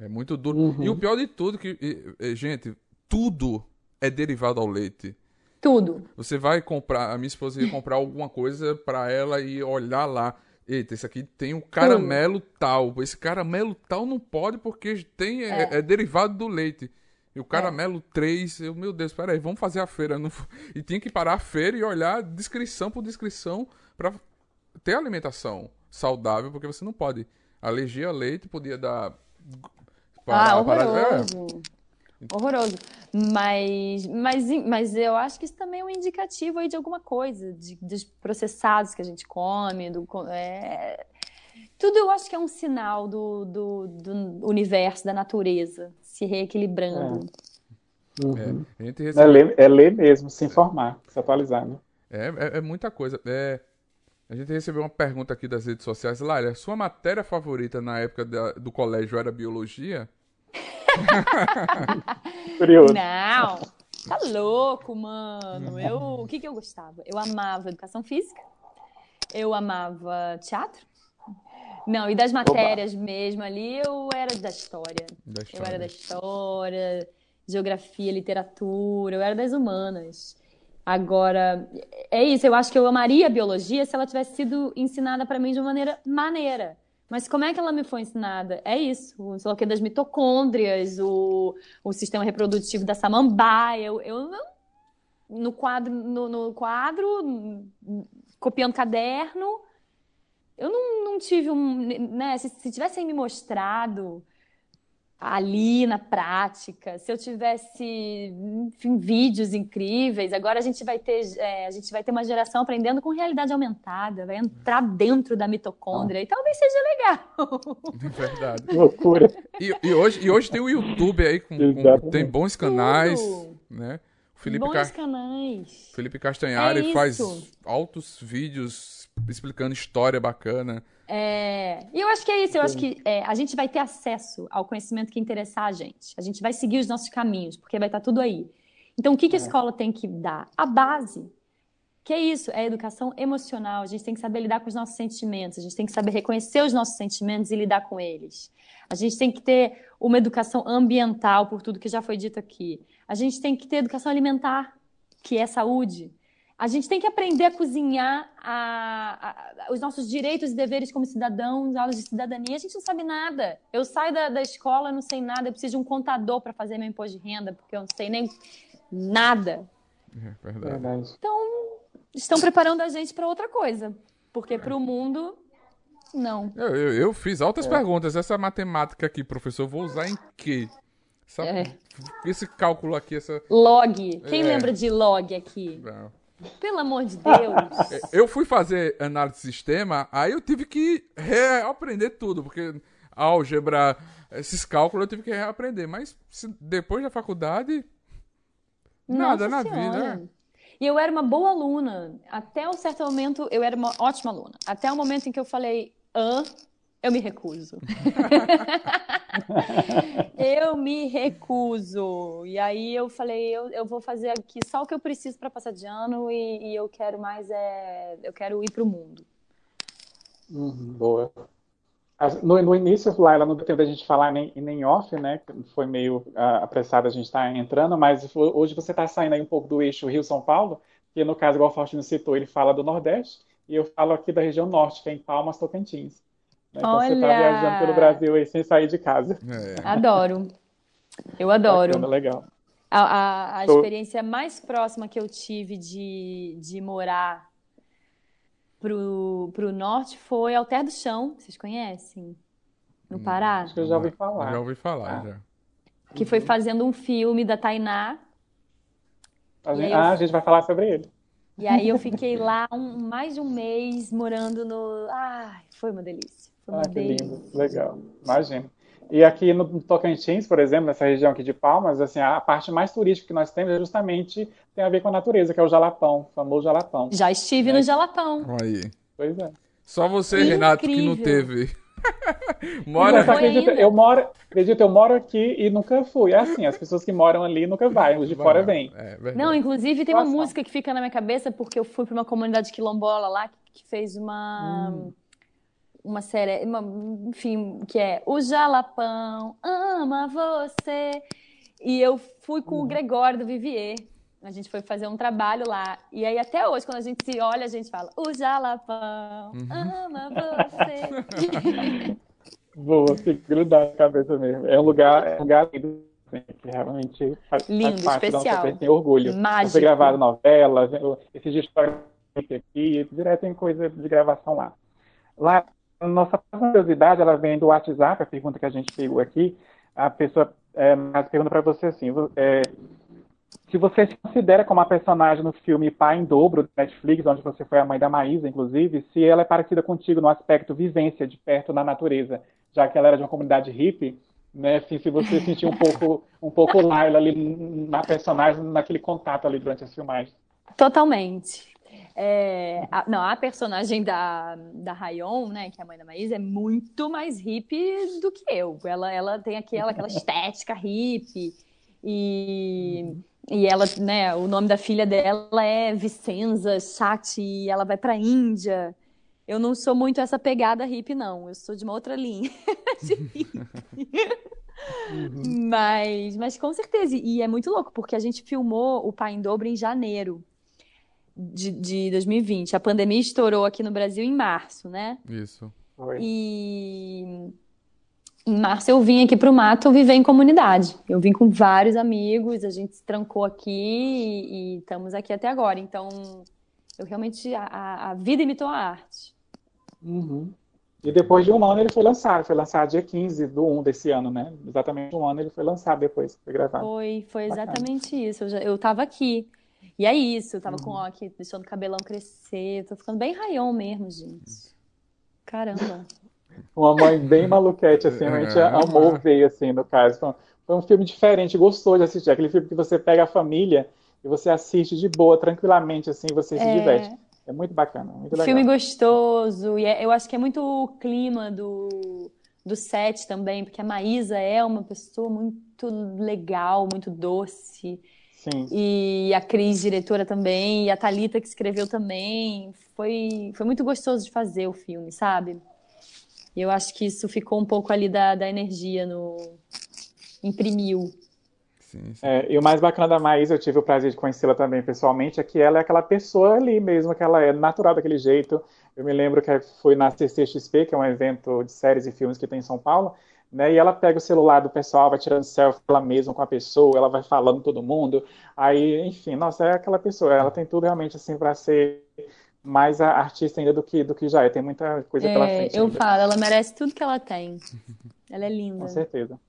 É muito duro. E o pior de tudo que, e- e, gente, tudo é derivado ao leite. Tudo. Você vai comprar, a minha esposa ia comprar alguma coisa pra ela e olhar lá. Eita, esse aqui tem um caramelo tal. Esse caramelo tal não pode porque tem é, É. é derivado do leite. E o caramelo 3, eu, meu Deus, peraí, vamos fazer a feira. Não E tinha que parar a feira e olhar descrição por descrição pra ter alimentação saudável, porque você não pode. Alergia a leite podia dar. ah, parar- é, horroroso. Mas, mas, mas eu acho que isso também é um indicativo aí de alguma coisa, de, dos processados que a gente come, do, é, tudo eu acho que é um sinal do, do, do universo, da natureza se reequilibrando. Uhum. a gente É, recebeu. ler, é ler mesmo, se informar, se atualizar, né? É, é, é muita coisa. É, a gente recebeu uma pergunta aqui das redes sociais. Lária, sua matéria favorita na época da- do colégio era biologia? Curioso. Não, tá louco, mano. Eu, o que que eu gostava? Eu amava educação física, eu amava teatro. Não, e das matérias mesmo ali, eu era da história. Da Eu história? era da história, geografia, literatura, eu era das humanas. Agora, é isso, eu acho que eu amaria a biologia se ela tivesse sido ensinada para mim de uma maneira maneira. Mas como é que ela me foi ensinada? É isso, o sei das mitocôndrias, o, o sistema reprodutivo da samambaia. Eu, eu no quadro, no, no quadro, copiando caderno, eu não, não tive um, né? Se, se tivessem me mostrado ali na prática, se eu tivesse, enfim, vídeos incríveis, agora a gente vai ter, é, a gente vai ter uma geração aprendendo com realidade aumentada, vai entrar dentro da mitocôndria e talvez seja legal. Verdade. Loucura. E, e hoje, e hoje tem o YouTube aí, com, com- tem bons canais, Tudo. né? O Felipe, Bons Ca- canais. Felipe Castanhari É faz altos vídeos explicando história bacana. É, e eu acho que é isso, eu acho que é, a gente vai ter acesso ao conhecimento que interessar a gente. A gente vai seguir os nossos caminhos, porque vai estar tudo aí. Então, o que, que a escola tem que dar? A base. Que é isso, é a educação emocional. A gente tem que saber lidar com os nossos sentimentos, a gente tem que saber reconhecer os nossos sentimentos e lidar com eles. A gente tem que ter uma educação ambiental, por tudo que já foi dito aqui. A gente tem que ter educação alimentar, que é saúde. A gente tem que aprender a cozinhar a- a- os nossos direitos e deveres como cidadãos, aulas de cidadania. A gente não sabe nada. Eu saio da, da escola, não sei nada. Eu preciso de um contador para fazer meu imposto de renda, porque eu não sei nem nada. É verdade. Verdade. Estão preparando a gente para outra coisa. Porque para o mundo, não. Eu, eu, eu fiz altas É. perguntas. Essa matemática aqui, professor, eu vou usar em quê? Essa- É. Esse cálculo aqui, essa. Log. Quem É. lembra de log aqui? Não. Pelo amor de Deus. Eu fui fazer análise de sistema, aí eu tive que reaprender tudo, porque álgebra, esses cálculos eu tive que reaprender. Mas depois da faculdade, nada Nossa na Senhora. vida. né? E eu era uma boa aluna. Até um certo momento, eu era uma ótima aluna. Até o momento em que eu falei, hã? Eu me recuso. eu me recuso. E aí eu falei, eu, eu vou fazer aqui só o que eu preciso para passar de ano e, e eu quero mais é, eu quero ir para o mundo. Uhum, boa. No, no início, Laila, não deu tempo da gente falar nem, nem off, né? Foi meio ah, apressado a gente estar entrando, mas hoje você está saindo aí um pouco do eixo Rio-São Paulo, que no caso, igual o Faustino citou, ele fala do Nordeste, e eu falo aqui da região Norte, que é em Palmas, Tocantins. Né? Então você está Olha! viajando pelo Brasil aí sem sair de casa. É. Adoro. Eu adoro. Bacana, legal. A, a- a Tô- experiência mais próxima que eu tive de, de morar pro, pro norte foi Alter do Chão, vocês conhecem? No Pará? Acho que eu já ouvi falar. Já ouvi falar, Ah. já. Que foi fazendo um filme da Tainá. A gente, eu- ah, a gente vai falar sobre ele. E aí eu fiquei lá um- mais de um mês morando no. Ai, foi uma delícia. Foi Ah, que lindo, legal, imagino. E aqui no Tocantins, por exemplo, nessa região aqui de Palmas, assim, a parte mais turística que nós temos é justamente tem a ver com a natureza, que é o Jalapão, o famoso Jalapão. Já estive no Jalapão. Aí. Pois é. Só você, Renato, que não Incrível. teve. Mora. Foi acredita, eu moro, acredita, eu moro aqui e nunca fui. É assim, as pessoas que moram ali nunca vai, os de fora vêm. É. Não, inclusive tem uma Situação. música que fica na minha cabeça porque eu fui para uma comunidade quilombola lá que fez uma uma série, uma- enfim, que é O Jalapão ama você. E eu fui com o Gregório do Vivier. A gente foi fazer um trabalho lá. E aí, até hoje, quando a gente se olha, a gente fala: O Jalapão Uhum. ama você. Boa, fica grudado na cabeça mesmo. É um lugar, é um lugar lindo, assim, que realmente faz, Lindo, faz especial. nossa tem orgulho. Mágico. Você gravaram novelas, esses dias aqui, direto tem coisa de gravação lá. Lá, a nossa curiosidade, ela vem do WhatsApp, a pergunta que a gente pegou aqui. A pessoa é, pergunta para você assim, é, se você se considera como a personagem no filme Pai em Dobro, do Netflix, onde você foi a mãe da Maísa, inclusive, se ela é parecida contigo no aspecto vivência de perto na natureza, já que ela era de uma comunidade hippie, né? Assim, se você sentiu um pouco, um pouco Laila ali na personagem, naquele contato ali durante as filmagens. Totalmente. É, a, não, a personagem da, da Rayon, né, que é a mãe da Maísa, é muito mais hippie do que eu. Ela, ela tem aquela, aquela estética hippie. E, e ela, né, o nome da filha dela é Vicenza Chati, e ela vai pra Índia. Eu não sou muito essa pegada hippie, não. Eu sou de uma outra linha de hippie. Mas, mas com certeza. E é muito louco, porque a gente filmou o Pai em Dobro em janeiro de, de 2020. A pandemia estourou aqui no Brasil em março, né? Isso. Foi. E em março eu vim aqui para o mato viver em comunidade. Eu vim com vários amigos, a gente se trancou aqui e, e estamos aqui até agora. Então, eu realmente. A, a vida imitou a arte. Uhum. E depois de um ano ele foi lançado, foi lançado dia 15 do 1 desse ano, né? Exatamente um ano ele foi lançado depois, foi gravado. Foi, foi Bacana. exatamente isso. Eu, já, eu tava aqui. E é isso, eu tava Uhum. com ó, aqui, deixando o cabelão crescer. Tô ficando bem raião mesmo, gente. Caramba. Uma mãe bem maluquete, assim, a gente É. amou ver, assim, no caso. Foi um, foi um filme diferente, gostoso de assistir. Aquele filme que você pega a família e você assiste de boa, tranquilamente, assim, você se É. diverte. É muito bacana, muito legal. Filme gostoso, e é- eu acho que é muito o clima do, do set também, porque a Maísa é uma pessoa muito legal, muito doce, Sim. e a Cris, diretora também, e a Thalita que escreveu também, foi, foi muito gostoso de fazer o filme, sabe? E eu acho que isso ficou um pouco ali da, da energia no... imprimiu. Sim, sim. É, e o mais bacana da Maísa, eu tive o prazer de conhecê-la também pessoalmente, é que ela é aquela pessoa ali mesmo, que ela é natural daquele jeito. Eu me lembro que foi na CCXP, que é um evento de séries e filmes que tem em São Paulo, né? E ela pega o celular do pessoal, vai tirando selfie ela mesma com a pessoa, ela vai falando com todo mundo. Aí, enfim, nossa, é aquela pessoa. Ela tem tudo realmente assim para ser mais a- artista ainda do que do que já é. Tem muita coisa pela É, frente eu ainda. falo, ela merece tudo que ela tem. Ela é Com linda. certeza.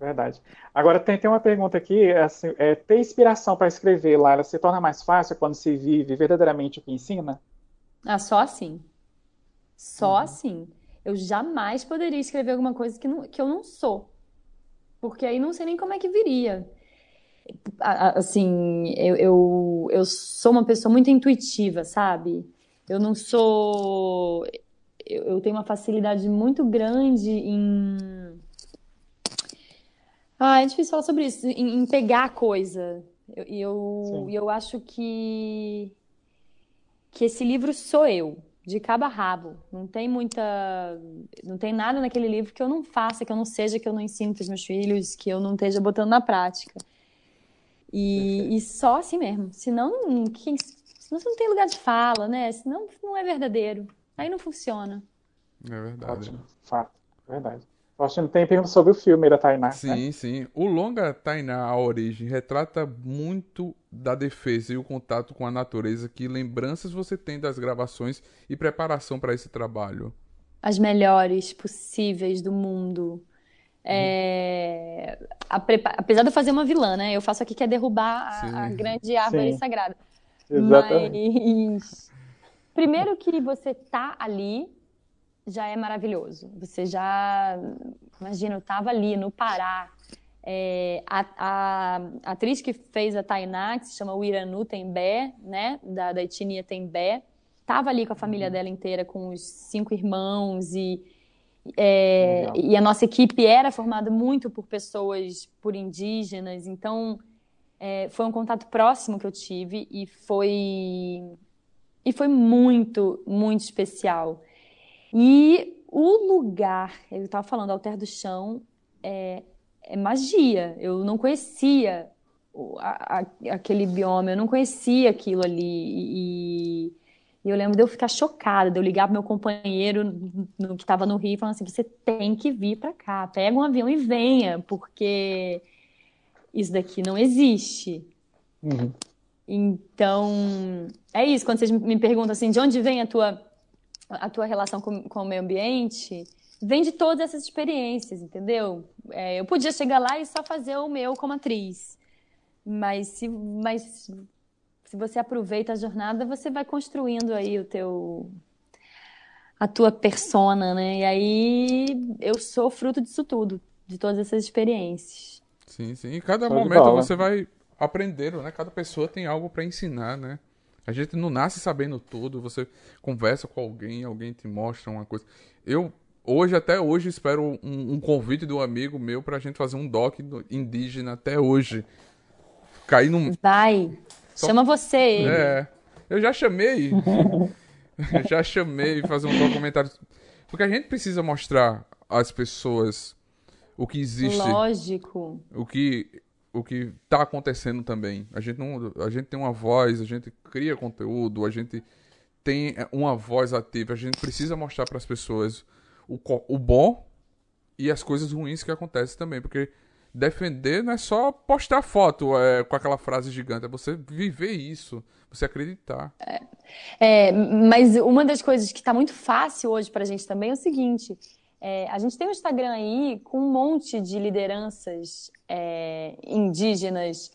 Verdade. Agora, tem, tem uma pergunta aqui, é assim, é, ter inspiração para escrever, Lara, se torna mais fácil quando se vive verdadeiramente o que ensina? Ah, só assim. Só Uhum. assim. Eu jamais poderia escrever alguma coisa que, não- que eu não sou. Porque aí não sei nem como é que viria. Assim, eu, eu, eu sou uma pessoa muito intuitiva, sabe? Eu não sou. Eu, eu tenho uma facilidade muito grande em. Ah, é difícil falar sobre isso, em, em pegar a coisa. Eu- E eu, Sim. e eu acho que que esse livro sou eu, de cabo a rabo. Não tem muita, não tem nada naquele livro que eu não faça, que eu não seja, que eu não ensine para os meus filhos, que eu não esteja botando na prática. E, e só assim mesmo. Senão, não- quem, senão você não tem lugar de fala, né? Senão não é verdadeiro. Aí não funciona. É verdade. Ótimo, fato, verdade. Faustino, tem pergunta sobre o filme da Tainá, né? Sim, sim. O longa Tainá, a origem, retrata muito da defesa e o contato com a natureza. Que lembranças você tem das gravações e preparação para esse trabalho? as melhores possíveis do mundo. É, a prepa- Apesar de eu fazer uma vilã, né? Eu faço aqui que é derrubar a, a grande árvore Sim. sagrada. Exatamente. Mas primeiro que você tá ali já é maravilhoso. Você já imagina, eu tava ali no Pará. É, a, a- a atriz que fez a Tainá, que se chama Uiranu Tembé, né, da, da etnia Tembé, tava ali com a família dela inteira, com os cinco irmãos e é, e a nossa equipe era formada muito por pessoas, por indígenas, então é, foi um contato próximo que eu tive e foi e foi muito, muito especial. E o lugar, eu estava falando, Alter do Chão, é, é magia. Eu não conhecia a, a, aquele bioma, eu não conhecia aquilo ali. E, e, eu lembro de eu ficar chocada, de eu ligar pro meu companheiro no, que estava no Rio, falando assim: você tem que vir para cá, pega um avião e venha, porque isso daqui não existe. Uhum. Então, é isso. Quando vocês me perguntam assim, de onde vem a tua, a tua relação com, com o meio ambiente, vem de todas essas experiências, entendeu? É, eu podia chegar lá e só fazer o meu como atriz. Mas se, mas se você aproveita a jornada, você vai construindo aí o teu a tua persona, né? E aí eu sou fruto disso tudo, de todas essas experiências. Sim, sim. E cada momento você vai aprendendo, né? Cada pessoa tem algo para ensinar, né? A gente não nasce sabendo tudo, você conversa com alguém, alguém te mostra uma coisa. Eu hoje até hoje espero um, um convite do amigo meu pra gente fazer um doc indígena até hoje cair num. Vai. Só... Chama você. Ele. É. Eu já chamei. já chamei fazer um documentário. Porque a gente precisa mostrar às pessoas o que existe. Lógico. O que o que está acontecendo também. A gente não, a gente tem uma voz, a gente cria conteúdo, a gente tem uma voz ativa. A gente precisa mostrar para as pessoas o, o bom e as coisas ruins que acontecem também, porque defender não é só postar foto é, com aquela frase gigante, é você viver isso, você acreditar. É, é mas uma das coisas que está muito fácil hoje para a gente também é o seguinte: é, a gente tem um Instagram aí com um monte de lideranças é, indígenas,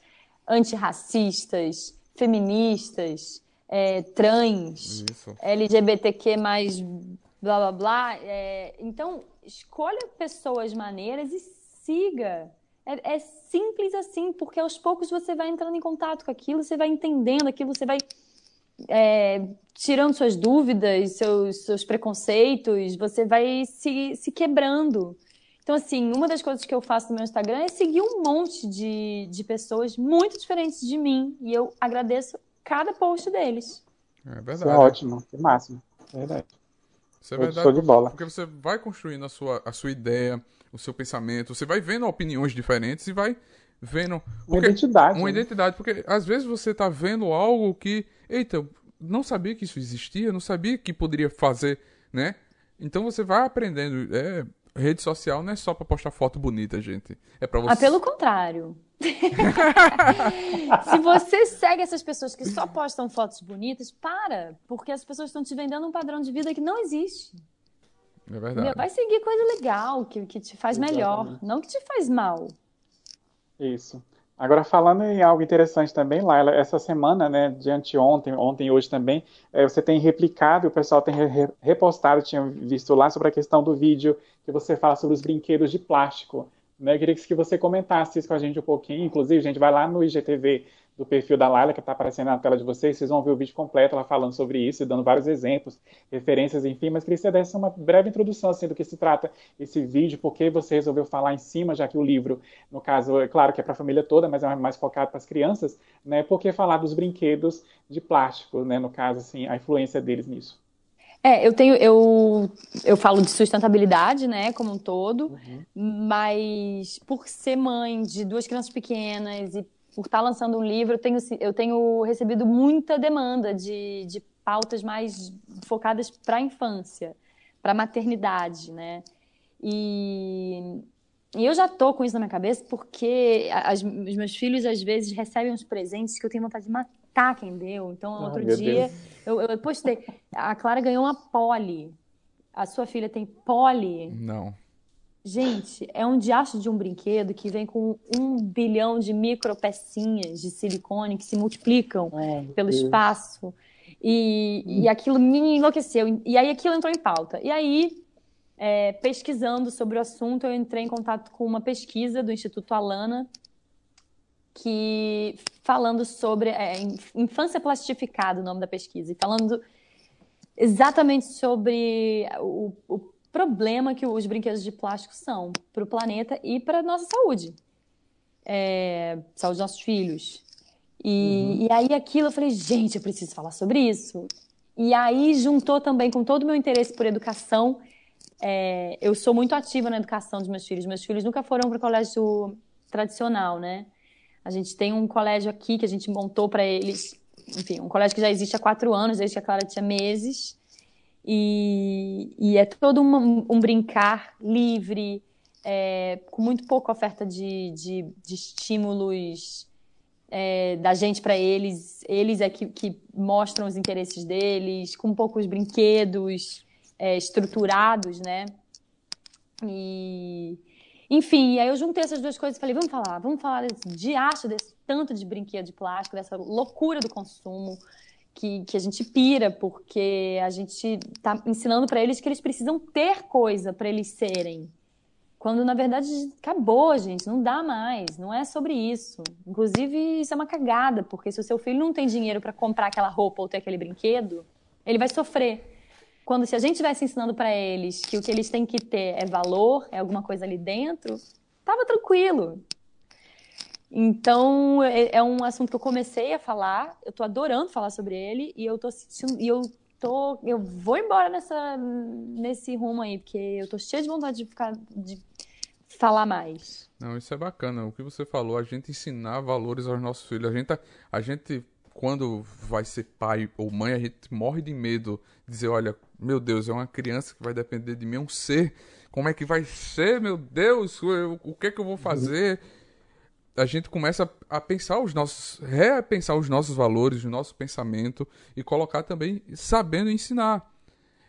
antirracistas, feministas, é, trans, Isso. LGBTQ mais blá blá blá. É, então, escolha pessoas maneiras e siga. É, é, simples assim, porque aos poucos você vai entrando em contato com aquilo, você vai entendendo aquilo, você vai é, tirando suas dúvidas, seus, seus preconceitos, você vai se, se quebrando. Então, assim, uma das coisas que eu faço no meu Instagram é seguir um monte de, de pessoas muito diferentes de mim. E eu agradeço cada post deles. É verdade. Isso é ótimo, que máximo. É verdade. Isso é verdade. de bola. Porque você vai construindo a sua, a sua ideia, o seu pensamento, você vai vendo opiniões diferentes e vai vendo. Porque, uma identidade. Uma né? identidade, porque às vezes você tá vendo algo que. Eita, não sabia que isso existia, não sabia que poderia fazer, né? Então você vai aprendendo. É, rede social não é só para postar foto bonita, gente. É para você. Ah, pelo contrário. Se você segue essas pessoas que só postam fotos bonitas, para, porque as pessoas estão te vendendo um padrão de vida que não existe. É verdade. Vai seguir coisa legal, que, que te faz Exatamente. melhor, não que te faz mal. Isso. Agora, falando em algo interessante também, Laila, essa semana, né, de anteontem, ontem e hoje também, é, você tem replicado, o pessoal tem re repostado, tinha visto lá sobre a questão do vídeo que você fala sobre os brinquedos de plástico. Né? Eu queria que você comentasse isso com a gente um pouquinho. Inclusive, gente vai lá no IGTV do perfil da Laila, que está aparecendo na tela de vocês, vocês vão ver o vídeo completo, ela falando sobre isso, dando vários exemplos, referências, enfim, mas queria que você desse uma breve introdução, assim, do que se trata esse vídeo, por que você resolveu falar em cima, já que o livro, no caso, é claro que é para a família toda, mas é mais focado para as crianças, né, por que falar dos brinquedos de plástico, né, no caso, assim, a influência deles nisso? É, eu tenho, eu, eu falo de sustentabilidade, né, como um todo, uhum. mas por ser mãe de duas crianças pequenas e por estar lançando um livro, eu tenho, eu tenho recebido muita demanda de, de pautas mais focadas para a infância, para a maternidade, né? E, e eu já tô com isso na minha cabeça porque as, os meus filhos às vezes recebem uns presentes que eu tenho vontade de matar quem deu. Então, oh, outro dia eu, eu, postei, a Clara ganhou uma pole. A sua filha tem pole? Não. Gente, é um diacho de um brinquedo que vem com um bilhão de micropecinhas de silicone que se multiplicam pelo Deus. espaço. E, hum. e aquilo me enlouqueceu. E aí aquilo entrou em pauta. E aí, é, pesquisando sobre o assunto, eu entrei em contato com uma pesquisa do Instituto Alana, que falando sobre é, infância plastificada, o nome da pesquisa, e falando exatamente sobre o, o problema que os brinquedos de plástico são para o planeta e para nossa saúde. É, saúde dos nossos filhos. E, uhum. e aí aquilo eu falei, gente, eu preciso falar sobre isso. E aí juntou também com todo o meu interesse por educação. É, eu sou muito ativa na educação dos meus filhos. Meus filhos nunca foram para o colégio tradicional, né? A gente tem um colégio aqui que a gente montou para eles, enfim, um colégio que já existe há quatro anos, desde que a Clara tinha meses. E, e é todo um, um brincar livre, é, com muito pouca oferta de, de, de estímulos é, da gente para eles. Eles é que, que, mostram os interesses deles, com poucos brinquedos é, estruturados, né? E, enfim, aí eu juntei essas duas coisas e falei, vamos falar, vamos falar desse diacho, desse tanto de brinquedo de plástico, dessa loucura do consumo, que, que a gente pira, porque a gente está ensinando para eles que eles precisam ter coisa para eles serem. Quando na verdade acabou, gente, não dá mais, não é sobre isso. Inclusive, isso é uma cagada, porque se o seu filho não tem dinheiro para comprar aquela roupa ou ter aquele brinquedo, ele vai sofrer. Quando se a gente estivesse ensinando para eles que o que eles têm que ter é valor, é alguma coisa ali dentro, tava tranquilo. Então, é, é um assunto que eu comecei a falar, eu tô adorando falar sobre ele e eu tô sentindo, e eu tô, eu vou embora nessa nesse rumo aí, porque eu tô cheia de vontade de ficar de falar mais. Não, isso é bacana. O que você falou, a gente ensinar valores aos nossos filhos. A gente, tá, a gente quando vai ser pai ou mãe, a gente morre de medo de dizer, olha, meu Deus, é uma criança que vai depender de mim, é um ser. Como é que vai ser, meu Deus? o que é que eu vou fazer? A gente começa a pensar os nossos, repensar os nossos valores, o nosso pensamento e colocar também sabendo ensinar.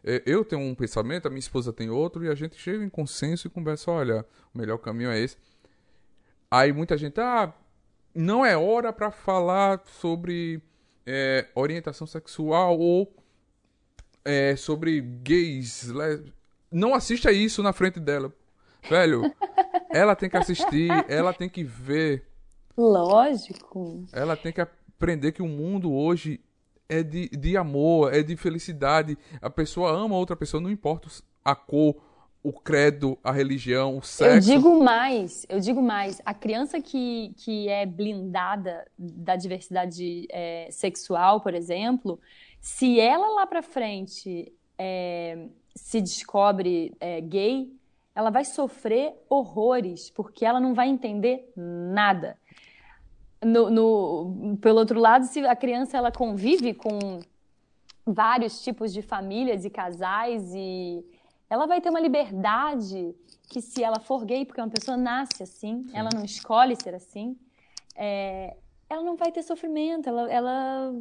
É, eu tenho um pensamento, a minha esposa tem outro, e a gente chega em consenso e conversa: olha, o melhor caminho é esse. Aí muita gente, ah, não é hora para falar sobre é, orientação sexual ou é, sobre gays. Não assista isso na frente dela. Velho, ela tem que assistir, ela tem que ver. Lógico. Ela tem que aprender que o mundo hoje é de, de amor, é de felicidade. A pessoa ama outra pessoa, não importa a cor, o credo, a religião, o sexo. Eu digo mais, eu digo mais. A criança que, que é blindada da diversidade é, sexual, por exemplo, se ela lá pra frente é, se descobre é, gay, ela vai sofrer horrores, porque ela não vai entender nada no, no, pelo outro lado, se a criança ela convive com vários tipos de famílias e casais e ela vai ter uma liberdade que se ela for gay, porque uma pessoa nasce assim, Sim. ela não escolhe ser assim, é, ela não vai ter sofrimento, ela, ela,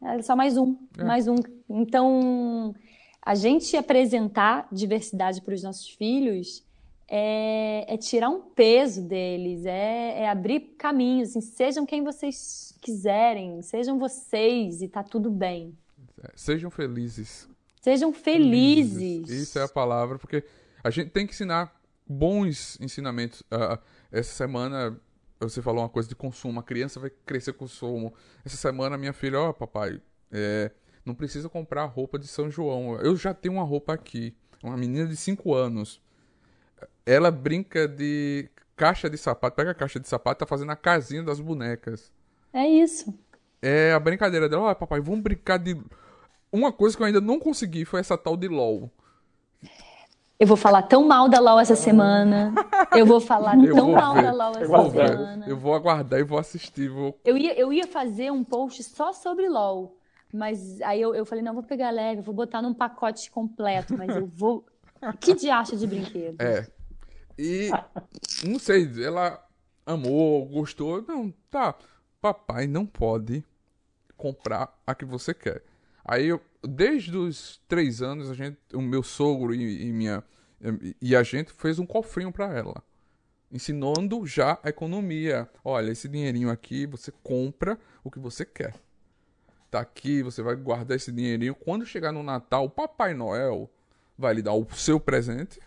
ela é só mais um, é. mais um. Então, a gente apresentar diversidade para os nossos filhos é, é tirar um peso deles, é, é abrir caminhos, assim, sejam quem vocês quiserem, sejam vocês e tá tudo bem. É, sejam felizes. Sejam felizes. felizes. Isso é a palavra, porque a gente tem que ensinar bons ensinamentos. Uh, essa semana você falou uma coisa de consumo, a criança vai crescer com consumo. Essa semana minha filha, ó, oh, papai, é, não precisa comprar roupa de São João. Eu já tenho uma roupa aqui. Uma menina de 5 anos ela brinca de caixa de sapato, pega a caixa de sapato, tá fazendo a casinha das bonecas. É isso. É a brincadeira dela, ó, papai, vamos brincar de. Uma coisa que eu ainda não consegui foi essa tal de LOL. Eu vou falar tão mal da LOL essa semana. Eu vou falar eu tão vou mal ver. da LOL essa eu semana. Eu vou aguardar e vou assistir. Vou... Eu, ia, eu ia fazer um post só sobre LOL. Mas aí eu, eu falei, não, vou pegar leve, vou botar num pacote completo, mas eu vou. Que diacho de brinquedo. É, e não sei, ela amou, gostou. Não, tá. Papai não pode comprar a que você quer. Aí eu, desde os três anos, a gente, o meu sogro e, e minha e a gente fez um cofrinho para ela, ensinando já a economia. Olha, esse dinheirinho aqui você compra o que você quer. Tá aqui, você vai guardar esse dinheirinho. Quando chegar no Natal, o Papai Noel vai lhe dar o seu presente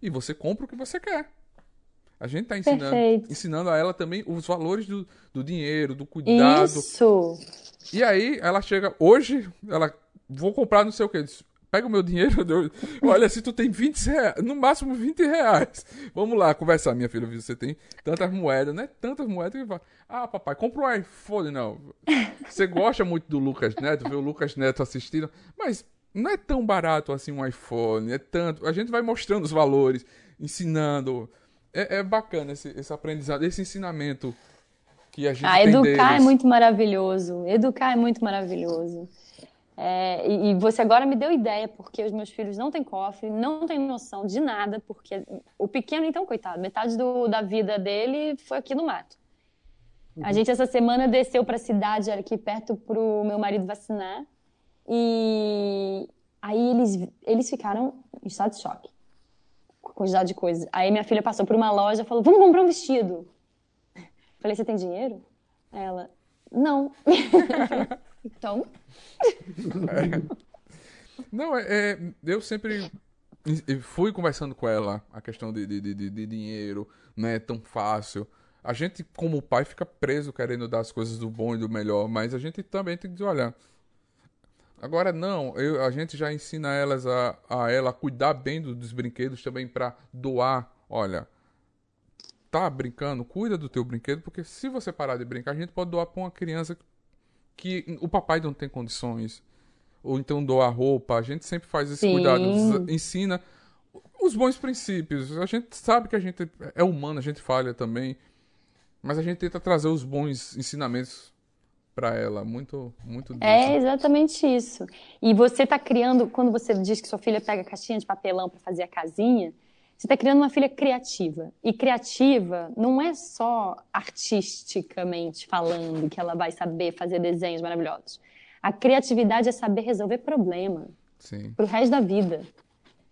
e você compra o que você quer. A gente está ensinando, ensinando a ela também os valores do, do dinheiro, do cuidado. Isso! E aí ela chega, hoje, ela, vou comprar não sei o que. Pega o meu dinheiro, olha, se tu tem 20 reais, no máximo 20 reais. Vamos lá conversar, minha filha, você tem tantas moedas, né? Tantas moedas que fala, ah, papai, compra um iPhone, não. Você gosta muito do Lucas Neto, vê o Lucas Neto assistindo, mas não é tão barato assim um iPhone, é tanto. A gente vai mostrando os valores, ensinando. É, é bacana esse, esse aprendizado, esse ensinamento que a gente ah, educar é muito maravilhoso. Educar é muito maravilhoso. É, e, e você agora me deu ideia, porque os meus filhos não têm cofre, não têm noção de nada, porque o pequeno, então, coitado, metade do, da vida dele foi aqui no mato. A gente, essa semana, desceu para a cidade aqui perto para o meu marido vacinar. E aí eles, eles ficaram em estado de choque com a quantidade de coisas. Aí minha filha passou por uma loja e falou: Vamos comprar um vestido. Falei: Você tem dinheiro? Ela: Não. então. Não, é, é, eu sempre fui conversando com ela a questão de, de, de, de dinheiro, não é tão fácil. A gente, como pai, fica preso querendo dar as coisas do bom e do melhor, mas a gente também tem que dizer, olha, agora não, eu, a gente já ensina elas a, a ela cuidar bem do, dos brinquedos também para doar, olha, tá brincando, cuida do teu brinquedo, porque se você parar de brincar, a gente pode doar para uma criança que o papai não tem condições, ou então doar roupa, a gente sempre faz esse Sim. cuidado, ensina os bons princípios. A gente sabe que a gente é humano, a gente falha também, mas a gente tenta trazer os bons ensinamentos para ela, muito, muito disso. É exatamente isso. E você está criando, quando você diz que sua filha pega caixinha de papelão para fazer a casinha, você está criando uma filha criativa. E criativa não é só artisticamente falando que ela vai saber fazer desenhos maravilhosos. A criatividade é saber resolver problema Sim. pro resto da vida.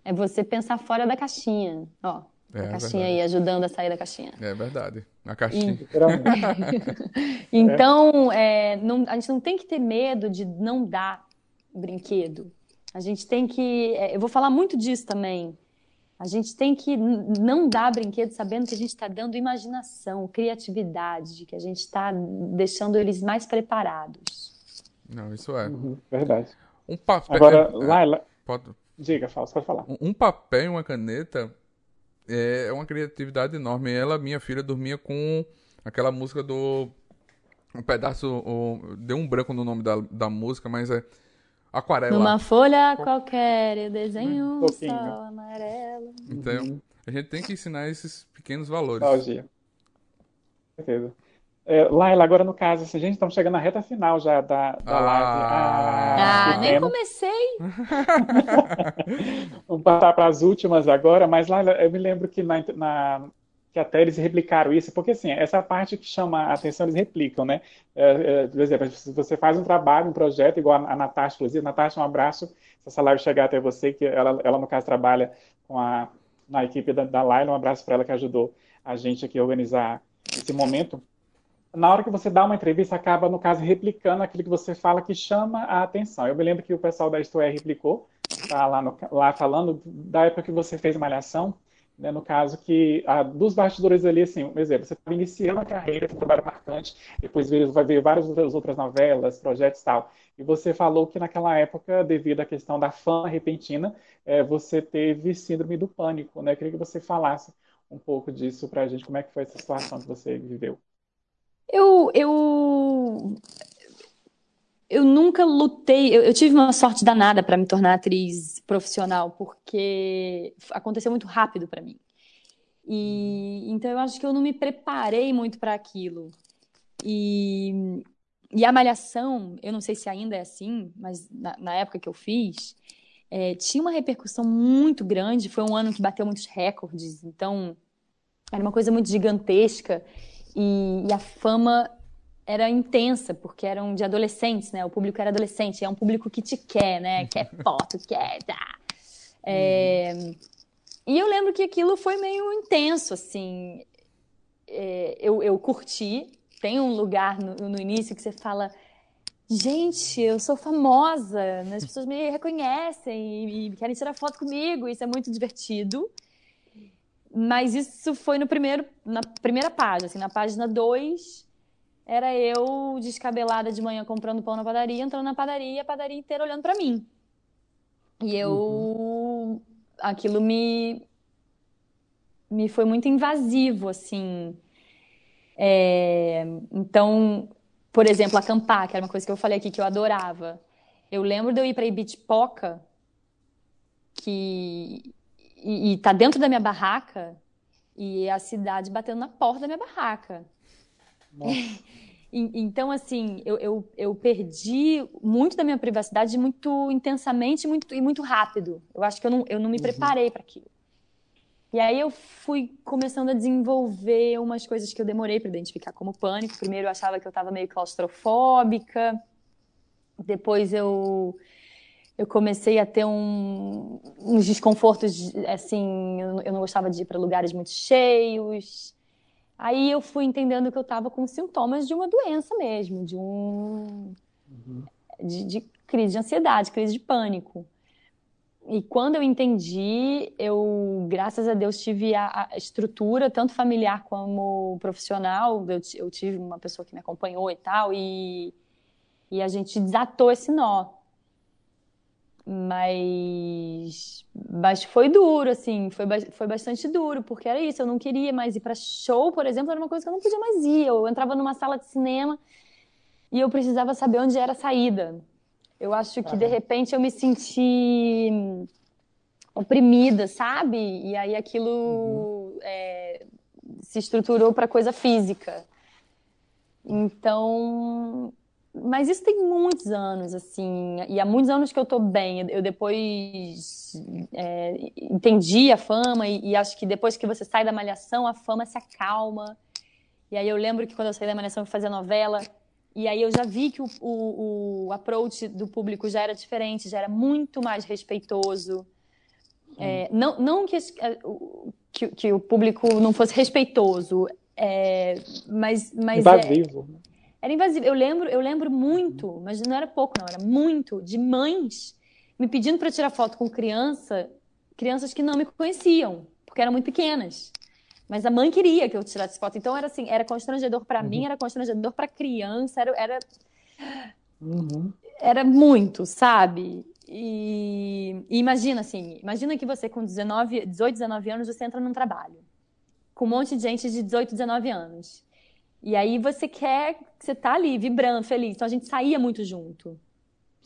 É você pensar fora da caixinha. Ó, É, a caixinha verdade. aí ajudando a sair da caixinha. É verdade. A caixinha. Literalmente. Então, é, não- a gente não tem que ter medo de não dar brinquedo. A gente tem que. é, eu vou falar muito disso também. A gente tem que não dar brinquedo sabendo que a gente está dando imaginação, criatividade, que a gente está deixando eles mais preparados. Não, isso é. Uhum, Verdade. Um papel. Agora, é, Laila, pode- diga, Fausto, pode falar. um papel e uma caneta é uma criatividade enorme. Ela, minha filha, dormia com aquela música do. Um pedaço. o- deu um branco no nome da, da música, mas é. Aquarela. Numa folha qualquer, eu desenho um Pouquinho. sol amarelo. Então, a gente tem que ensinar esses pequenos valores. Nostalgia. Com certeza. É, Laila, agora no caso, assim, gente, estamos chegando na reta final já da, da Ah. live. Ah, que nem pena. comecei. Vamos passar para as últimas agora, mas Laila, eu me lembro que, na, na- que até eles replicaram isso, porque assim, essa parte que chama a atenção, eles replicam, né? É, é, por exemplo, se você faz um trabalho, um projeto, igual a, Natasha, inclusive, Natasha, um abraço, se essa live chegar até você, que ela, ela no caso, trabalha com a, na equipe da, da Laila, um abraço para ela que ajudou a gente aqui a organizar esse momento. Na hora que você dá uma entrevista, acaba, no caso, replicando aquilo que você fala que chama a atenção. Eu me lembro que o pessoal da Isto É replicou, tá lá, no- lá falando da época que você fez Malhação, né, no caso que a, dos bastidores ali, assim, um exemplo, você estava iniciando a carreira, um trabalho marcante, depois vai ver várias outras, novelas, projetos e tal, e você falou que naquela época, devido à questão da fama repentina, eh, você teve síndrome do pânico, né? Eu queria que você falasse um pouco disso pra gente, como é que foi essa situação que você viveu. Eu, eu, eu nunca lutei. Eu, eu tive uma sorte danada para me tornar atriz profissional, porque aconteceu muito rápido para mim. E então eu acho que eu não me preparei muito para aquilo. E, e a Malhação, eu não sei se ainda é assim, mas na, na época que eu fiz, é, tinha uma repercussão muito grande. Foi um ano que bateu muitos recordes, então era uma coisa muito gigantesca. E, e a fama era intensa, porque eram de adolescentes, né? O público era adolescente, é um público que te quer, né? Quer foto, quer. Tá. É, E eu lembro que aquilo foi meio intenso, assim. É, eu, eu curti. Tem um lugar no, no início que você fala. Gente, eu sou famosa, né? as pessoas me reconhecem e, e querem tirar foto comigo, isso é muito divertido. Mas isso foi no primeiro, na primeira página, assim, na página 2, era eu descabelada de manhã comprando pão na padaria, entrando na padaria e a padaria inteira olhando pra mim. E eu aquilo me me foi muito invasivo, assim. É, então, por exemplo, acampar, que era uma coisa que eu falei aqui que eu adorava. Eu lembro de eu ir para Ibitipoca, que e, e tá dentro da minha barraca e a cidade batendo na porta da minha barraca. Então, assim, eu, eu, eu, perdi muito da minha privacidade muito intensamente muito, e muito rápido. Eu acho que eu não, eu não me uhum. preparei para aquilo. E aí eu fui começando a desenvolver umas coisas que eu demorei para identificar como pânico. Primeiro eu achava que eu estava meio claustrofóbica. Depois eu eu comecei a ter um, uns desconfortos, assim, eu não gostava de ir para lugares muito cheios. Aí eu fui entendendo que eu estava com sintomas de uma doença mesmo, de um uhum. de, de, crise de ansiedade, crise de pânico. E quando eu entendi, eu, graças a Deus, tive a, a estrutura, tanto familiar como profissional. Eu, eu, tive uma pessoa que me acompanhou e tal, e, e a gente desatou esse nó. Mas, mas foi duro, assim, foi, foi bastante duro, porque era isso, eu não queria mais ir para show, por exemplo, era uma coisa que eu não podia mais ir. Eu entrava numa sala de cinema e eu precisava saber onde era a saída. Eu acho que, de repente, eu me senti oprimida, sabe? E aí aquilo uhum. é, se estruturou para coisa física. Então, mas isso tem muitos anos, assim, e há muitos anos que eu tô bem. Eu depois é, entendi a fama e, e, acho que depois que você sai da malhação, a fama se acalma. E aí eu lembro que quando eu saí da malhação eu fazia novela, e aí eu já vi que o, o, o approach do público já era diferente, já era muito mais respeitoso. É, não, não que, que, que, o público não fosse respeitoso, é, mas, mas é Invasivo. É, era invasivo. Eu lembro, eu lembro muito, mas não era pouco, não, era muito, de mães me pedindo para tirar foto com criança, crianças que não me conheciam, porque eram muito pequenas. Mas a mãe queria que eu tirasse foto. Então era assim, era constrangedor para uhum. mim, era constrangedor para criança, era era, uhum. era muito, sabe? E, e, imagina assim, imagina que você com 19, 18, 19 anos você entra num trabalho com um monte de gente de 18, 19 anos. E aí você quer, você tá ali vibrando, feliz. Então a gente saía muito junto.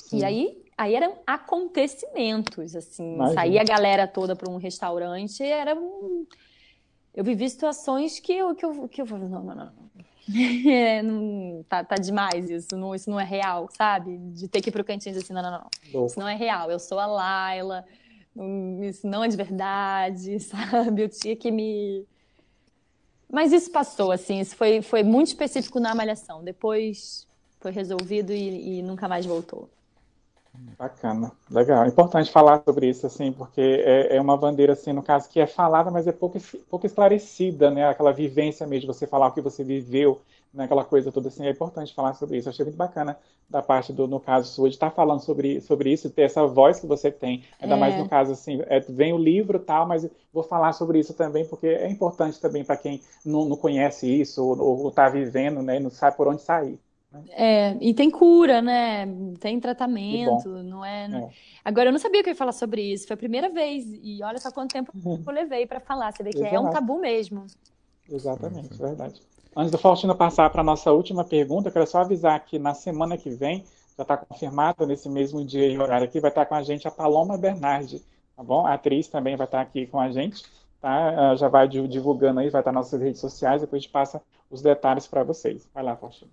Sim. E aí, aí eram acontecimentos, assim. Imagina. Saía a galera toda para um restaurante, era um... Eu vivi situações que eu, que eu, que eu falei, não, não, não. É, não tá, tá demais isso, não, isso não é real, sabe? De ter que ir pro cantinho e dizer assim, não, não, não. Isso não é real, eu sou a Laila, isso não é de verdade, sabe? Eu tinha que me mas isso passou, assim, isso foi, foi muito específico na malhação. Depois foi resolvido e, e nunca mais voltou. Bacana, legal. Importante falar sobre isso, assim, porque é, é, uma bandeira, assim, no caso, que é falada, mas é pouco, pouco esclarecida, né? Aquela vivência mesmo, você falar o que você viveu, né? aquela coisa toda assim, é importante falar sobre isso. Eu achei muito bacana da parte do, no caso sua, de estar falando sobre, sobre isso, ter essa voz que você tem. Ainda é. mais no caso, assim, é, vem o livro tal, mas vou falar sobre isso também, porque é importante também para quem não, não conhece isso, ou está vivendo, né? Não sabe por onde sair. É, e tem cura, né? Tem tratamento, não é, é, Agora, eu não sabia que eu ia falar sobre isso. Foi a primeira vez. E olha só quanto tempo eu levei para falar. Você vê que Exato. é um tabu mesmo. Exatamente, verdade. Antes do Faustino passar para a nossa última pergunta, eu quero só avisar que na semana que vem, já está confirmado nesse mesmo dia e horário aqui, vai estar tá com a gente a Paloma Bernardi, tá bom? A atriz também vai estar tá aqui com a gente, tá? Já vai divulgando aí, vai estar tá nas nossas redes sociais, depois a gente passa os detalhes para vocês. Vai lá, Faustino.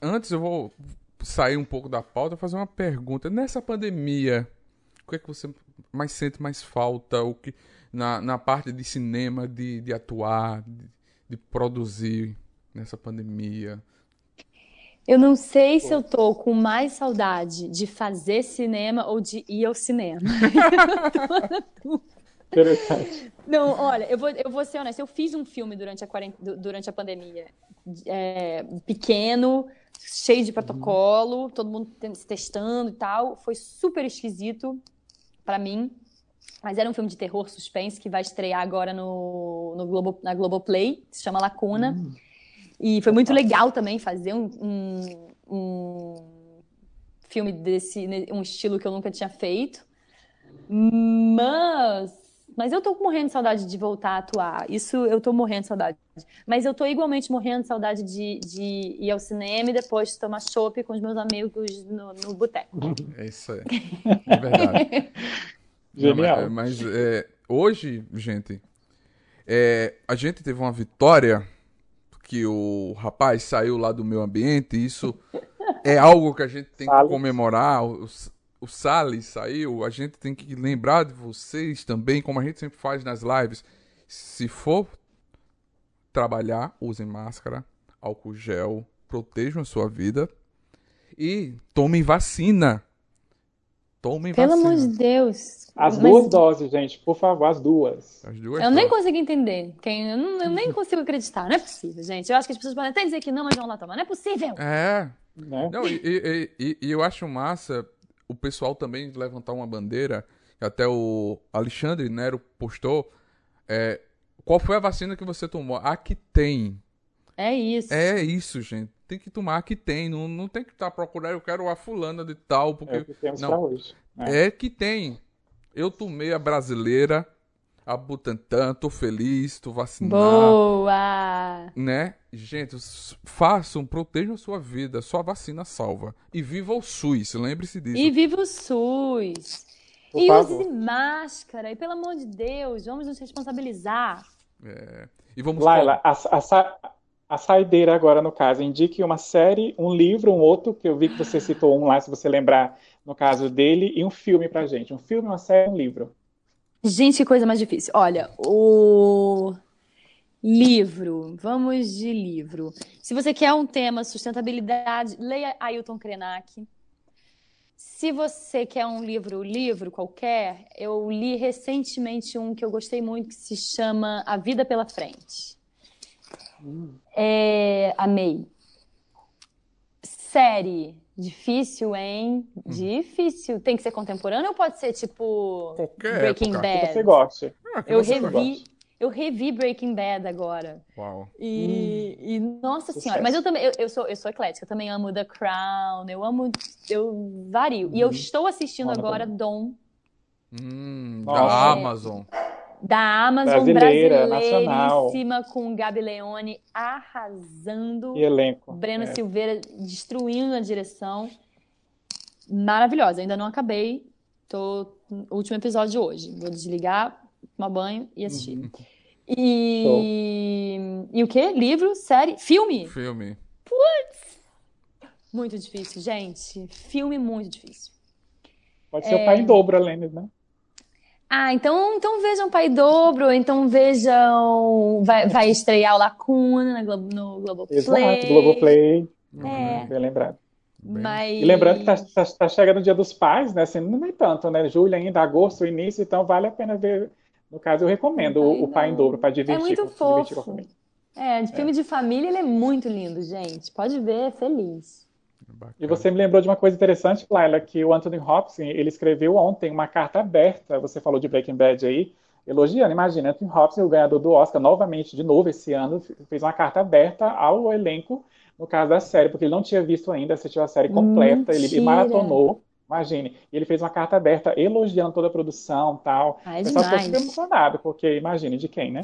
Antes eu vou sair um pouco da pauta e fazer uma pergunta. Nessa pandemia, o que é que você mais sente mais falta? O que, na, na parte de cinema, de, de atuar, de, de produzir nessa pandemia? Eu não sei se eu tô com mais saudade de fazer cinema ou de ir ao cinema. Interessante. Não, olha, eu vou, eu vou ser honesta. Eu fiz um filme durante a, durante a pandemia. É, pequeno, cheio de protocolo, uhum. todo mundo se testando e tal. Foi super esquisito para mim. Mas era um filme de terror suspense que vai estrear agora no, no Globo, na Globoplay, se chama Lacuna. Uhum. E foi muito legal também fazer um, um, um filme desse, um estilo que eu nunca tinha feito. Mas mas eu tô morrendo de saudade de voltar a atuar. Isso eu tô morrendo de saudade. Mas eu tô igualmente morrendo de saudade de, de ir ao cinema e depois tomar chopp com os meus amigos no, no boteco. É isso aí. É verdade. Genial. Não, mas, mas é, hoje, gente, é, a gente teve uma vitória que o rapaz saiu lá do meio ambiente, isso é algo que a gente tem que comemorar. O, o Salles saiu, a gente tem que lembrar de vocês também, como a gente sempre faz nas lives. Se for trabalhar, usem máscara, álcool gel, protejam a sua vida e tomem vacina. Tomem Pelo vacina. amor de Deus. As Mas duas doses, gente, por favor, as duas. As duas Eu nem doses. consigo entender. Quem, eu, não- eu nem consigo acreditar. Não é possível, gente. Eu acho que as pessoas podem até dizer que não, mas vão lá tomar. Não é possível. É. Né? Não, e, e- e- e eu acho massa o pessoal também levantar uma bandeira, até o Alexandre Nero postou. é, qual foi a vacina que você tomou? A que tem. É isso. É isso, gente. Tem que tomar a que tem. Não, não tem que estar procurando, eu quero a fulana de tal, porque. É o que temos não. hoje. né? É que tem. Eu tomei a brasileira, a Butantan, tô feliz, tô vacinado, Boa! né? Gente, façam, protejam a sua vida, sua vacina salva. E viva o SUS, lembre-se disso. E viva o SUS! Por e favor. use máscara. E pelo amor de Deus, vamos nos responsabilizar. E vamos Laila, a, a, a saideira agora, no caso, indique uma série, um livro, um outro, que eu vi que você citou um lá, se você lembrar, no caso dele, e um filme pra gente. Um filme, uma série, um livro. Gente, que coisa mais difícil. Olha, o livro. Vamos de livro. Se você quer um tema sustentabilidade, leia Ailton Krenak. Se você quer um livro, livro qualquer, eu li recentemente um que eu gostei muito que se chama A Vida pela Frente. É, amei. Série. Difícil, hein? Difícil. Tem que ser contemporâneo ou pode ser tipo Qualquer Breaking época. Que Bad? você goste. Ah, que Eu você revi, goste. eu revi Breaking Bad agora. Uau. E, e, nossa Sucesso. senhora, mas eu também, eu, eu sou, eu sou eclética, eu também amo The Crown, eu amo, eu vario. E eu estou assistindo Olha agora também. Dom, Hum, da Amazon. Da Amazon, Brasileira, brasileiríssima, com Gabi Leone arrasando, E elenco. Breno É. Silveira destruindo a direção. Maravilhosa, ainda não acabei, tô no último episódio de hoje. Vou desligar, tomar banho e assistir. Uhum. E, e o quê? Livro, série, filme? Filme. Muito difícil, gente. Filme muito difícil. Pode ser o pai em dobro, Lênis, né? Ah, então, então vejam Pai Dobro, então vejam. Vai, vai estrear o Lacuna na Globo, no Globoplay. Exato, Globoplay. É. Bem lembrado. Mas. E lembrando que tá, tá, tá chegando o Dia dos Pais, né? Assim, não é tanto, né? Julho ainda, agosto, o início, então vale a pena ver. No caso, eu recomendo o, o Pai em Dobro para É divertir, muito com- se divertir com a fofo. família. É, de filme de família, ele é muito lindo, gente. Pode ver, é feliz. Bacana. E você me lembrou de uma coisa interessante, Laila, que o Anthony Hopkins, ele escreveu ontem uma carta aberta, você falou de Breaking Bad aí, elogiando, imagina, Anthony Hopkins, o ganhador do Oscar, novamente, de novo, esse ano, fez uma carta aberta ao elenco, no caso da série, porque ele não tinha visto ainda, assistiu a série completa, ele Mentira. maratonou, imagine, e ele fez uma carta aberta elogiando toda a produção tal. Ah, é pessoal ficou demais. super emocionado, porque imagine, de quem, né?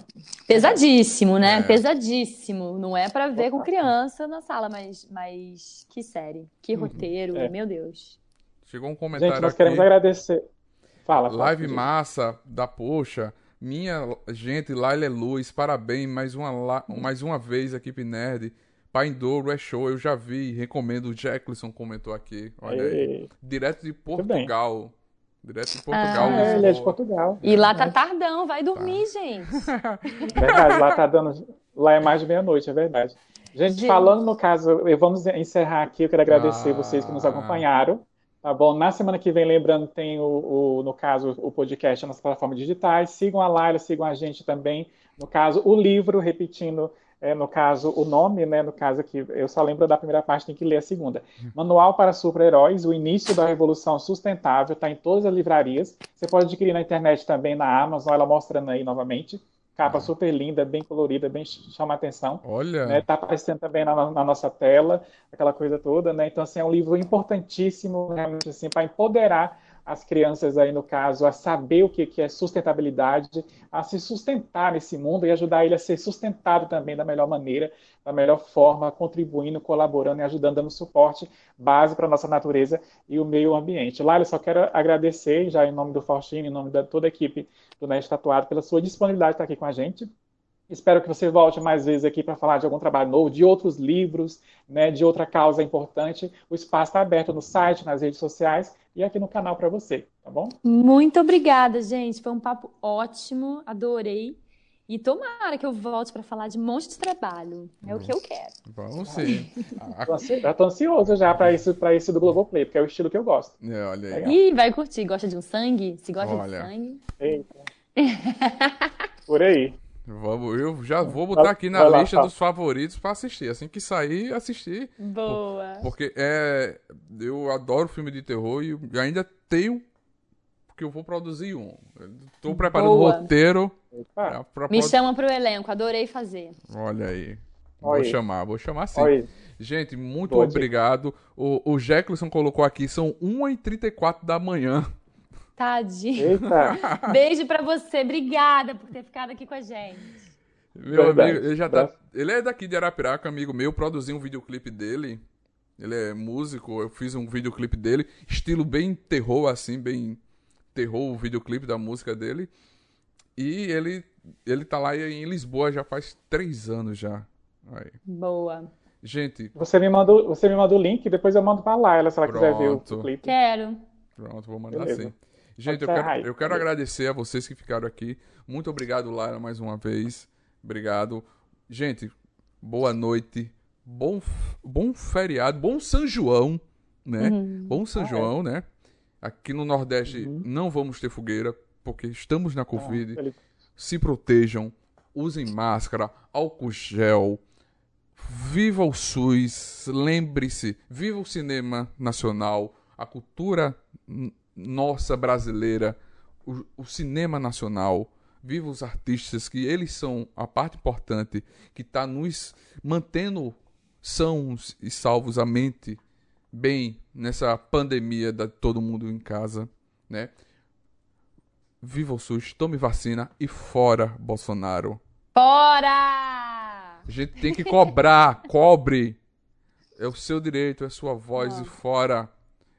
Pesadíssimo, né? É. Pesadíssimo. Não é pra ver com criança na sala, mas, mas que série, que roteiro, É. meu Deus. Chegou um Gente, comentário nós queremos aqui. agradecer. Fala, fala, Live massa da Poxa. Minha gente, Laila é Luz, parabéns mais uma, mais uma vez, equipe Nerd. Pai em Douro é show, eu já vi, recomendo. O Jackson comentou aqui, olha aí. Direto de. Portugal. Direto de Portugal, Ah. É, ele é de. Portugal. E lá tá tardão, vai dormir, gente. Verdade, lá tá dando. Lá é mais de meia-noite, é verdade. Gente, Gente. falando no caso, vamos encerrar aqui. Eu quero agradecer Ah. vocês que nos acompanharam. Tá bom? Na semana que vem, lembrando, tem o, o- no caso, o podcast nas plataformas digitais. Sigam a Laila, sigam a gente também. No caso, o livro, repetindo, é, no caso, o nome, né? No caso aqui, eu só lembro da primeira parte, tem que ler a segunda. Manual para Super-Heróis, o início da revolução sustentável, está em todas as livrarias. Você pode adquirir na internet também, na Amazon, ela mostrando aí novamente. Capa super linda, bem colorida, bem ch- chama a atenção Olha, né? Tá aparecendo também na, na nossa tela, aquela coisa toda, né? Então, assim, é um livro importantíssimo, realmente, assim, para empoderar as crianças aí, no caso, a saber o que, é sustentabilidade, a se sustentar nesse mundo e ajudar ele a ser sustentado também da melhor maneira, da melhor forma, contribuindo, colaborando e ajudando, dando suporte base para a nossa natureza e o meio ambiente. Laila, eu só quero agradecer, já em nome do Faustino, em nome da toda a equipe do Nerd Tatuado, pela sua disponibilidade de estar aqui com a gente. Espero que você volte mais vezes aqui para falar de algum trabalho novo, de outros livros, né, de outra causa importante. O espaço está aberto no site, nas redes sociais e aqui no canal para você, tá bom? Muito obrigada, gente. Foi um papo ótimo, adorei. E tomara que eu volte para falar de um monte de trabalho. É o que eu quero. Vamos sim. já tô ansioso já para esse, pra esse do Globoplay, porque é o estilo que eu gosto. É, olha aí. Legal. Ih, vai curtir. Gosta de um sangue? Se gosta olha. de sangue. Eita. Por aí. Vamos, eu já vou botar aqui na lá, lista tá. dos favoritos para assistir. Assim que sair, assistir. Boa. Porque é, eu adoro filme de terror e ainda tenho porque eu vou produzir um. Estou preparando o roteiro. Pra, pra Me chama para o elenco, adorei fazer. Olha aí. Vou chamar, vou chamar sim. Oi. Gente, muito Pode. obrigado. O, o Jeckelson colocou aqui, são 1h34 da manhã. Tadinho. Eita. Beijo para você, obrigada por ter ficado aqui com a gente. Meu Verdade. amigo, ele já tá. Ele é daqui de Arapiraca, amigo meu, produzi um videoclipe dele. Ele é músico, eu fiz um videoclipe dele, estilo bem terror, assim, bem terror, o videoclipe da música dele. E ele, ele tá lá em Lisboa já faz três anos já. Aí. Boa. Gente. Você me manda, você me manda o link, depois eu mando pra Laila se ela Pronto. quiser ver o clipe. Quero. Pronto, vou mandar Beleza. sim. Gente, eu quero, eu quero agradecer a vocês que ficaram aqui. Muito obrigado, Laila, mais uma vez. Obrigado. Gente, boa noite. Bom, bom feriado. Bom São João, né? Uhum. Bom São ah, é. João, é. né? Aqui no Nordeste uhum. não vamos ter fogueira, porque estamos na Covid. Ah, Se protejam, usem máscara, álcool gel. Viva o SUS, lembre-se, viva o cinema nacional, a cultura nossa brasileira, o, o, cinema nacional, viva os artistas, que eles são a parte importante que está nos mantendo sãos e salvos a mente bem nessa pandemia de todo mundo em casa, né? Viva o SUS, tome vacina e fora Bolsonaro. Fora! A gente tem que cobrar, cobre. É o seu direito, é sua voz Nossa. e fora.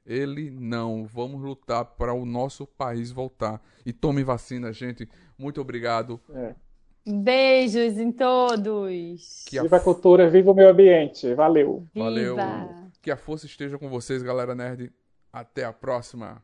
Ele não. Vamos lutar para o nosso país voltar. E tome vacina, gente. Muito obrigado. É. Beijos em todos. Que viva a cultura, viva o meio ambiente. Valeu. Viva. Valeu. Que a força esteja com vocês, galera nerd. Até a próxima.